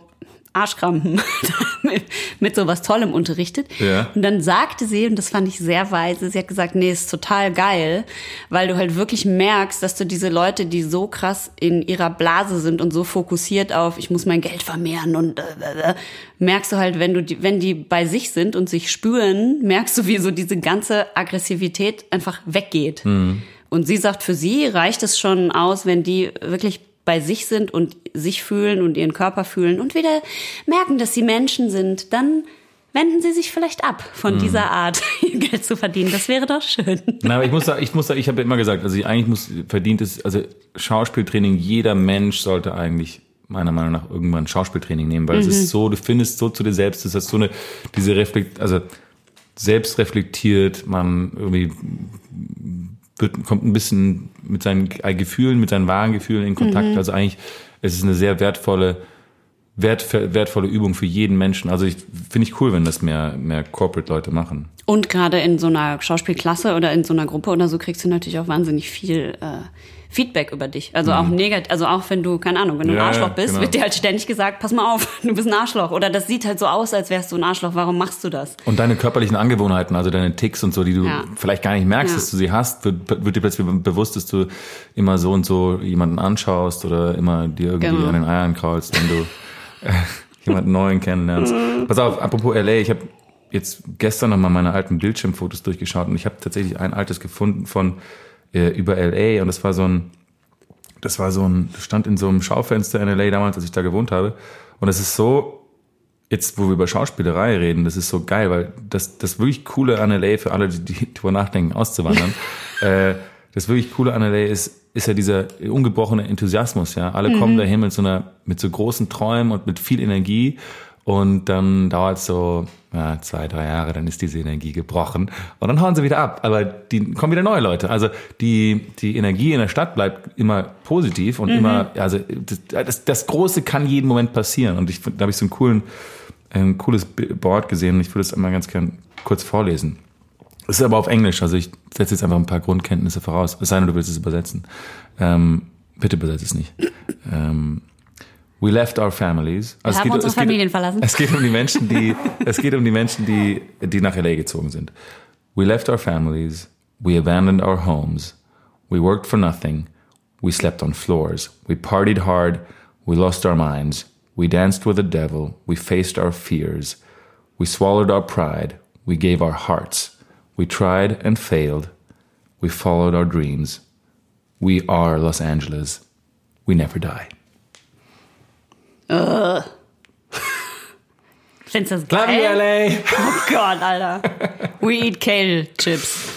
Arschkrampen mit, mit so was Tollem unterrichtet. Ja. Und dann sagte sie, und das fand ich sehr weise, sie hat gesagt, nee, ist total geil, weil du halt wirklich merkst, dass du diese Leute, die so krass in ihrer Blase sind und so fokussiert auf, ich muss mein Geld vermehren und äh, äh, äh, merkst du halt, wenn du die, wenn die bei sich sind und sich spüren, merkst du, wie so diese ganze Aggressivität einfach weggeht. Und sie sagt, für sie reicht es schon aus, wenn die wirklich bei sich sind und sich fühlen und ihren Körper fühlen und wieder merken, dass sie Menschen sind, dann wenden sie sich vielleicht ab von dieser Art, ihr Geld zu verdienen. Das wäre doch schön. Na, aber ich muss da, ich muss da, ich habe immer gesagt, also eigentlich muss verdient es, also Schauspieltraining, jeder Mensch sollte eigentlich meiner Meinung nach irgendwann Schauspieltraining nehmen, weil es ist so, du findest so zu dir selbst, das ist so eine, diese Reflekt, also selbst reflektiert, man irgendwie wird, kommt ein bisschen mit seinen Gefühlen, mit seinen wahren Gefühlen in Kontakt. Also eigentlich, es ist eine sehr wertvolle, wert, wertvolle Übung für jeden Menschen. Also ich finde ich cool, wenn das mehr, mehr Corporate-Leute machen. Und gerade in so einer Schauspielklasse oder in so einer Gruppe oder so kriegst du natürlich auch wahnsinnig viel äh, Feedback über dich. Also auch negativ, also auch wenn du, keine Ahnung, wenn du ein Mhm. Ja, Arschloch ja, bist, genau. wird dir halt ständig gesagt, pass mal auf, du bist ein Arschloch. Oder das sieht halt so aus, als wärst du ein Arschloch, warum machst du das? Und deine körperlichen Angewohnheiten, also deine Ticks und so, die du Ja. vielleicht gar nicht merkst, Ja. dass du sie hast, wird, wird dir plötzlich bewusst, dass du immer so und so jemanden anschaust oder immer dir irgendwie Genau. an den Eiern kraulst, wenn du äh, jemanden neuen kennenlernst. Pass auf, apropos LA, ich habe jetzt gestern noch mal meine alten Bildschirmfotos durchgeschaut und ich habe tatsächlich ein altes gefunden von äh, über LA und das war so ein das war so ein, das stand in so einem Schaufenster in LA damals, als ich da gewohnt habe. Und es ist so, jetzt wo wir über Schauspielerei reden, das ist so geil, weil das, das wirklich Coole an LA für alle, die, die drüber nachdenken, auszuwandern, äh, das wirklich Coole an LA ist, ist ja dieser ungebrochene Enthusiasmus, ja. Alle kommen dahin mit so einer, mit so großen Träumen und mit viel Energie. Und dann dauert es so ja, zwei, drei Jahre, dann ist diese Energie gebrochen. Und dann hauen sie wieder ab. Aber die kommen wieder neue Leute. Also die, die Energie in der Stadt bleibt immer positiv und immer, also das, das, das Große kann jeden Moment passieren. Und ich, da habe ich so einen coolen, ein cooles Board gesehen und ich würde es einmal ganz gern kurz vorlesen. Es ist aber auf Englisch, also ich setze jetzt einfach ein paar Grundkenntnisse voraus. Es sei denn, du willst es übersetzen. Ähm, bitte übersetze es nicht. Ähm, we left our families. Also haben unsere Familien verlassen. Es geht um die Menschen, die, es geht um die Menschen, die, die nach LA gezogen sind. We left our families. We abandoned our homes. We worked for nothing. We slept on floors. We partied hard. We lost our minds. We danced with the devil. We faced our fears. We swallowed our pride. We gave our hearts. We tried and failed. We followed our dreams. We are Los Angeles. We never die. Findest du das Love you, geil? LA! Oh Gott, Alter. We eat kale chips.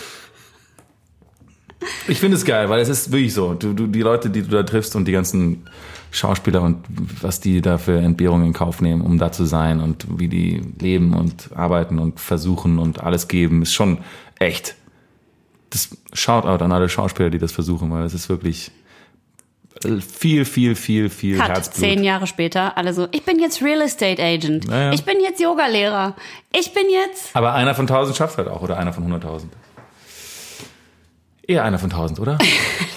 Ich finde es geil, weil es ist wirklich so. Du, du, die Leute, die du da triffst und die ganzen Schauspieler und was die da für Entbehrungen in Kauf nehmen, um da zu sein und wie die leben und arbeiten und versuchen und alles geben, ist schon echt. Das Shoutout an alle Schauspieler, die das versuchen, weil es ist wirklich viel, viel, viel, viel Cut, Herzblut. zehn Jahre später, alle so, ich bin jetzt Real Estate Agent. Ja, ja. Ich bin jetzt Yogalehrer. Ich bin jetzt... Aber einer von 1000 schafft halt auch oder einer von 100.000. Eher einer von 1000, oder?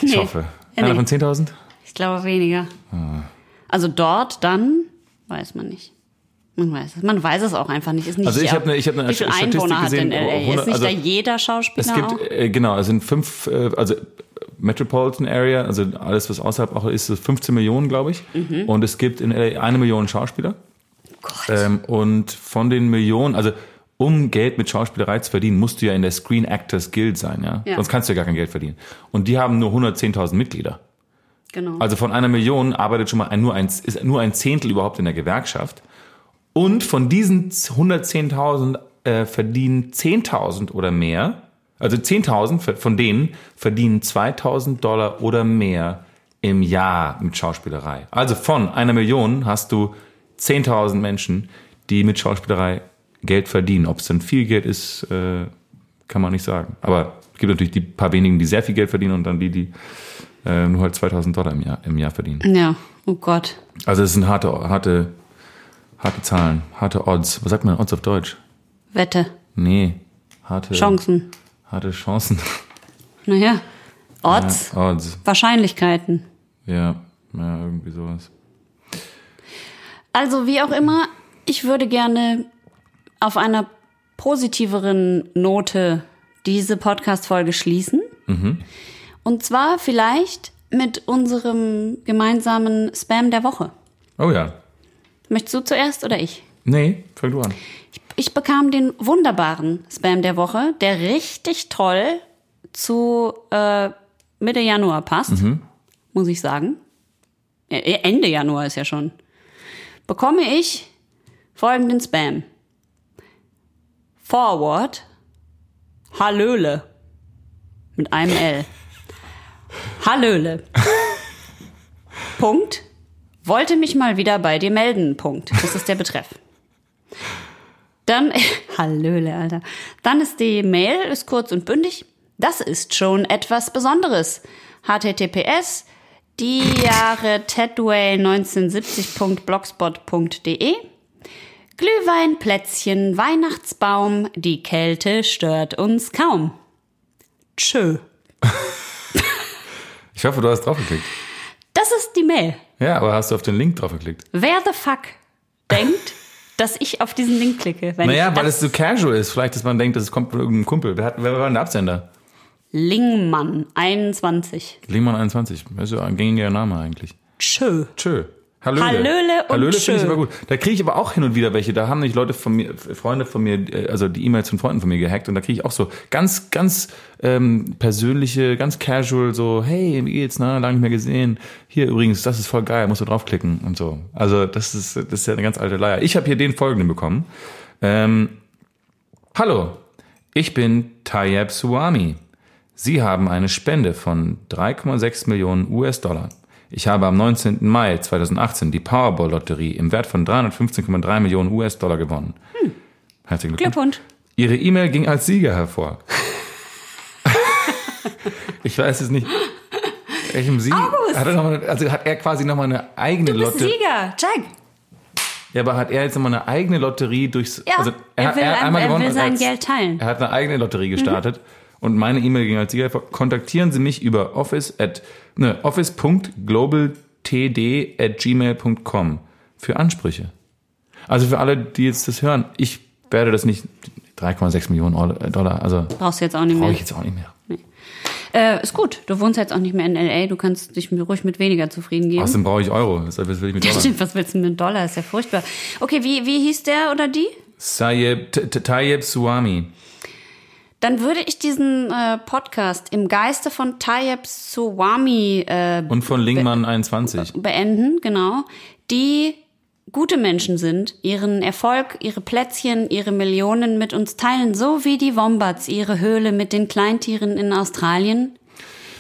Ich Nee. hoffe. Ja, Einer nee. von 10.000? Ich glaube weniger. Ah. Also dort dann, weiß man nicht. Man weiß es. Man weiß es auch einfach nicht. Ist nicht Also ich habe eine, ich habe eine Statistik Einwohner hat gesehen. denn LA? 100 ist nicht also da jeder Schauspieler es gibt auch? äh, genau, es sind fünf, äh, also Metropolitan Area, also alles was außerhalb auch ist, ist 15 Millionen, glaube ich. Mhm. Und es gibt in LA eine Million Schauspieler. Gott. Ähm, und von den Millionen, also um Geld mit Schauspielerei zu verdienen, musst du ja in der Screen Actors Guild sein, ja? Ja. Sonst kannst du ja gar kein Geld verdienen. Und die haben nur 110.000 Mitglieder. genau. Also von einer Million arbeitet schon mal ein, nur ein, ist nur ein Zehntel überhaupt in der Gewerkschaft. Und von diesen 110.000 äh, verdienen 10.000 oder mehr, also 10.000 ver- von denen verdienen 2.000 Dollar oder mehr im Jahr mit Schauspielerei. Also von einer Million hast du 10.000 Menschen, die mit Schauspielerei Geld verdienen. Ob es dann viel Geld ist, äh, kann man nicht sagen. Aber es gibt natürlich die paar wenigen, die sehr viel Geld verdienen und dann die, die äh, nur halt 2.000 Dollar im Jahr, im Jahr verdienen. ja, oh Gott. Also es sind harte, harte, harte Zahlen, harte Odds. Was sagt man Odds auf Deutsch? Wette. Nee, harte Chancen. Harte Chancen. Naja. Odds. Ja, Odds. Wahrscheinlichkeiten. Ja, ja, irgendwie sowas. Also wie auch immer, ich würde gerne auf einer positiveren Note diese Podcast-Folge schließen. Und zwar vielleicht mit unserem gemeinsamen Spam der Woche. Oh ja. Möchtest du zuerst oder ich? Nee, fang du an. Ich bekam den wunderbaren Spam der Woche, der richtig toll zu äh, Mitte Januar passt, muss ich sagen. Ende Januar ist ja schon. Bekomme ich folgenden Spam. Forward. Hallöle. Mit einem L. Hallöle. Punkt. Wollte mich mal wieder bei dir melden. Punkt. Das ist der Betreff. Dann, Hallöle, Alter. Dann ist die Mail, ist kurz und bündig. Das ist schon etwas Besonderes. HTTPS, die Jahre Tedway 1970.blogspot.de. Glühwein, Plätzchen, Weihnachtsbaum, die Kälte stört uns kaum. Tschö. Ich hoffe, du hast draufgeklickt. Das ist die Mail. Ja, aber hast du auf den Link draufgeklickt? Wer the fuck denkt, dass ich auf diesen Link klicke? Naja, weil es so casual ist. Vielleicht, dass man denkt, das kommt von irgendeinem Kumpel. Wer, hat, wer war denn der Absender? Lingmann 21. Lingmann 21. Das ist ja ein gängiger Name eigentlich. Tschö. Tschö. Hallöle. Hallöle und Hallöle finde ich aber gut. Da kriege ich aber auch hin und wieder welche. Da haben nicht Leute von mir, Freunde von mir, äh, also die E-Mails von Freunden von mir gehackt und da kriege ich auch so ganz, ganz ähm, persönliche, ganz casual, so, hey, wie geht's, na, lange nicht mehr gesehen. Hier übrigens, das ist voll geil, musst du draufklicken und so. Also das ist, das ist ja eine ganz alte Leier. Ich habe hier den folgenden bekommen. Ähm, Hallo, ich bin Tayyab Suwami. Sie haben eine Spende von 3,6 Millionen US-Dollar. Ich habe am 19. Mai 2018 die Powerball-Lotterie im Wert von 315,3 Millionen US-Dollar gewonnen. Herzlichen Glückwunsch. Glückwunsch. Ihre E-Mail ging als Sieger hervor. ich weiß es nicht. Welchem Sieg? August! Hat er noch mal, also hat er quasi nochmal eine eigene Du bist Lotterie. Sieger. Check. Ja, aber hat er jetzt nochmal eine eigene Lotterie durchs. Ja, also er will ein- er will gewonnen und sein als- Geld teilen. Er hat eine eigene Lotterie gestartet und meine E-Mail ging als Sieger. Kontaktieren Sie mich über office at ne, office.globaltd at gmail.com für Ansprüche. Also für alle, die jetzt das hören, ich werde das nicht 3,6 Millionen Euro- Dollar, also Brauchst du jetzt auch nicht brauche mehr. ich jetzt auch nicht mehr. Äh, ist gut. Du wohnst jetzt auch nicht mehr in L.A. Du kannst dich ruhig mit weniger zufrieden geben. Außerdem brauche ich Euro. Was will ich mit Dollar? stimmt, was willst du mit Dollar? Ist ja furchtbar. Okay, wie, wie hieß der oder die? Sayeb, T- T- Tayyip Suwami. Dann würde ich diesen äh, Podcast im Geiste von Tayyip Suwami äh, Und von Lingman 21. beenden, genau. Die gute Menschen sind, ihren Erfolg, ihre Plätzchen, ihre Millionen mit uns teilen, so wie die Wombats ihre Höhle mit den Kleintieren in Australien,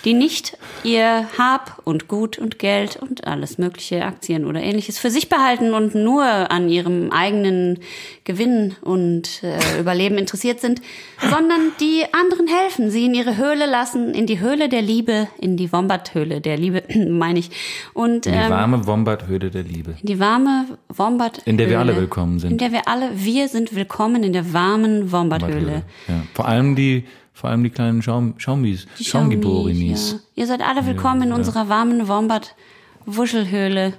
die nicht ihr Hab und Gut und Geld und alles mögliche Aktien oder ähnliches für sich behalten und nur an ihrem eigenen Gewinn und äh, Überleben interessiert sind, sondern die anderen helfen, sie in ihre Höhle lassen, in die Höhle der Liebe, in die Wombat-Höhle der Liebe, meine ich. Und Die ähm, warme Wombat-Höhle der Liebe. die warme Wombat. In der wir alle willkommen sind. In der wir alle, wir sind willkommen in der warmen Wombat-Höhle. Ja. Vor allem die, vor allem die kleinen Schaum, Schaumis, Die. Ja. Ihr seid alle willkommen in unserer warmen Wombat-Wuschelhöhle.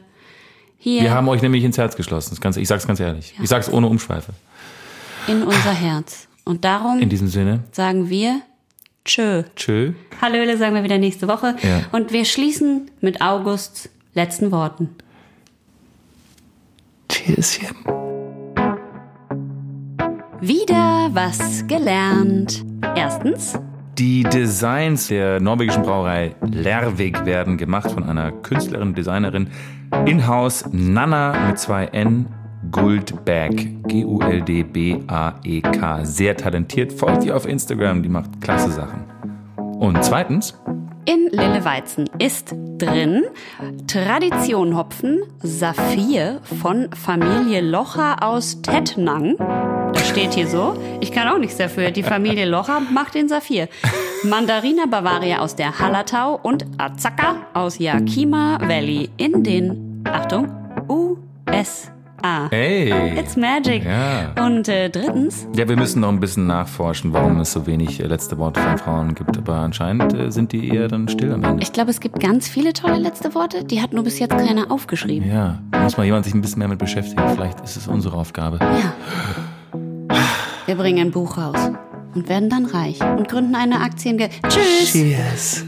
Hier Wir haben euch nämlich ins Herz geschlossen. Das Ganze, ich sag's ganz ehrlich. Ich sag's ohne Umschweife. in unser Herz. Und darum In diesem Sinne, sagen wir Tschö. tschö. Hallöle sagen wir wieder nächste Woche. Ja. Und wir schließen mit Augusts letzten Worten. Tschüsschen. Wieder was gelernt. Erstens, Die Designs der norwegischen Brauerei Lervig werden gemacht von einer Künstlerin, Designerin in-house Nana mit zwei N Guldbag. G-U-L-D-B-A-E-K. Sehr talentiert. Folgt ihr auf Instagram, die macht klasse Sachen. Und zweitens, In Lille Weizen ist drin Tradition Hopfen Saphir von Familie Locher aus Tettnang. Das steht hier so. Ich kann auch nichts dafür. Die Familie Locher macht den Saphir. Mandarina Bavaria aus der Hallertau und Azaka aus Yakima Valley in den, Achtung, USA. hey. It's magic. Ja. Und äh, drittens, Ja, wir müssen noch ein bisschen nachforschen, warum es so wenig äh, letzte Worte von Frauen gibt. Aber anscheinend äh, sind die eher dann still am Ende. ich glaube, es gibt ganz viele tolle letzte Worte. Die hat nur bis jetzt keiner aufgeschrieben. Ja, da muss mal jemand sich ein bisschen mehr mit beschäftigen. Vielleicht ist es unsere Aufgabe. Ja. Wir bringen ein Buch raus und werden dann reich und gründen eine Aktienge. Tschüss! Cheers.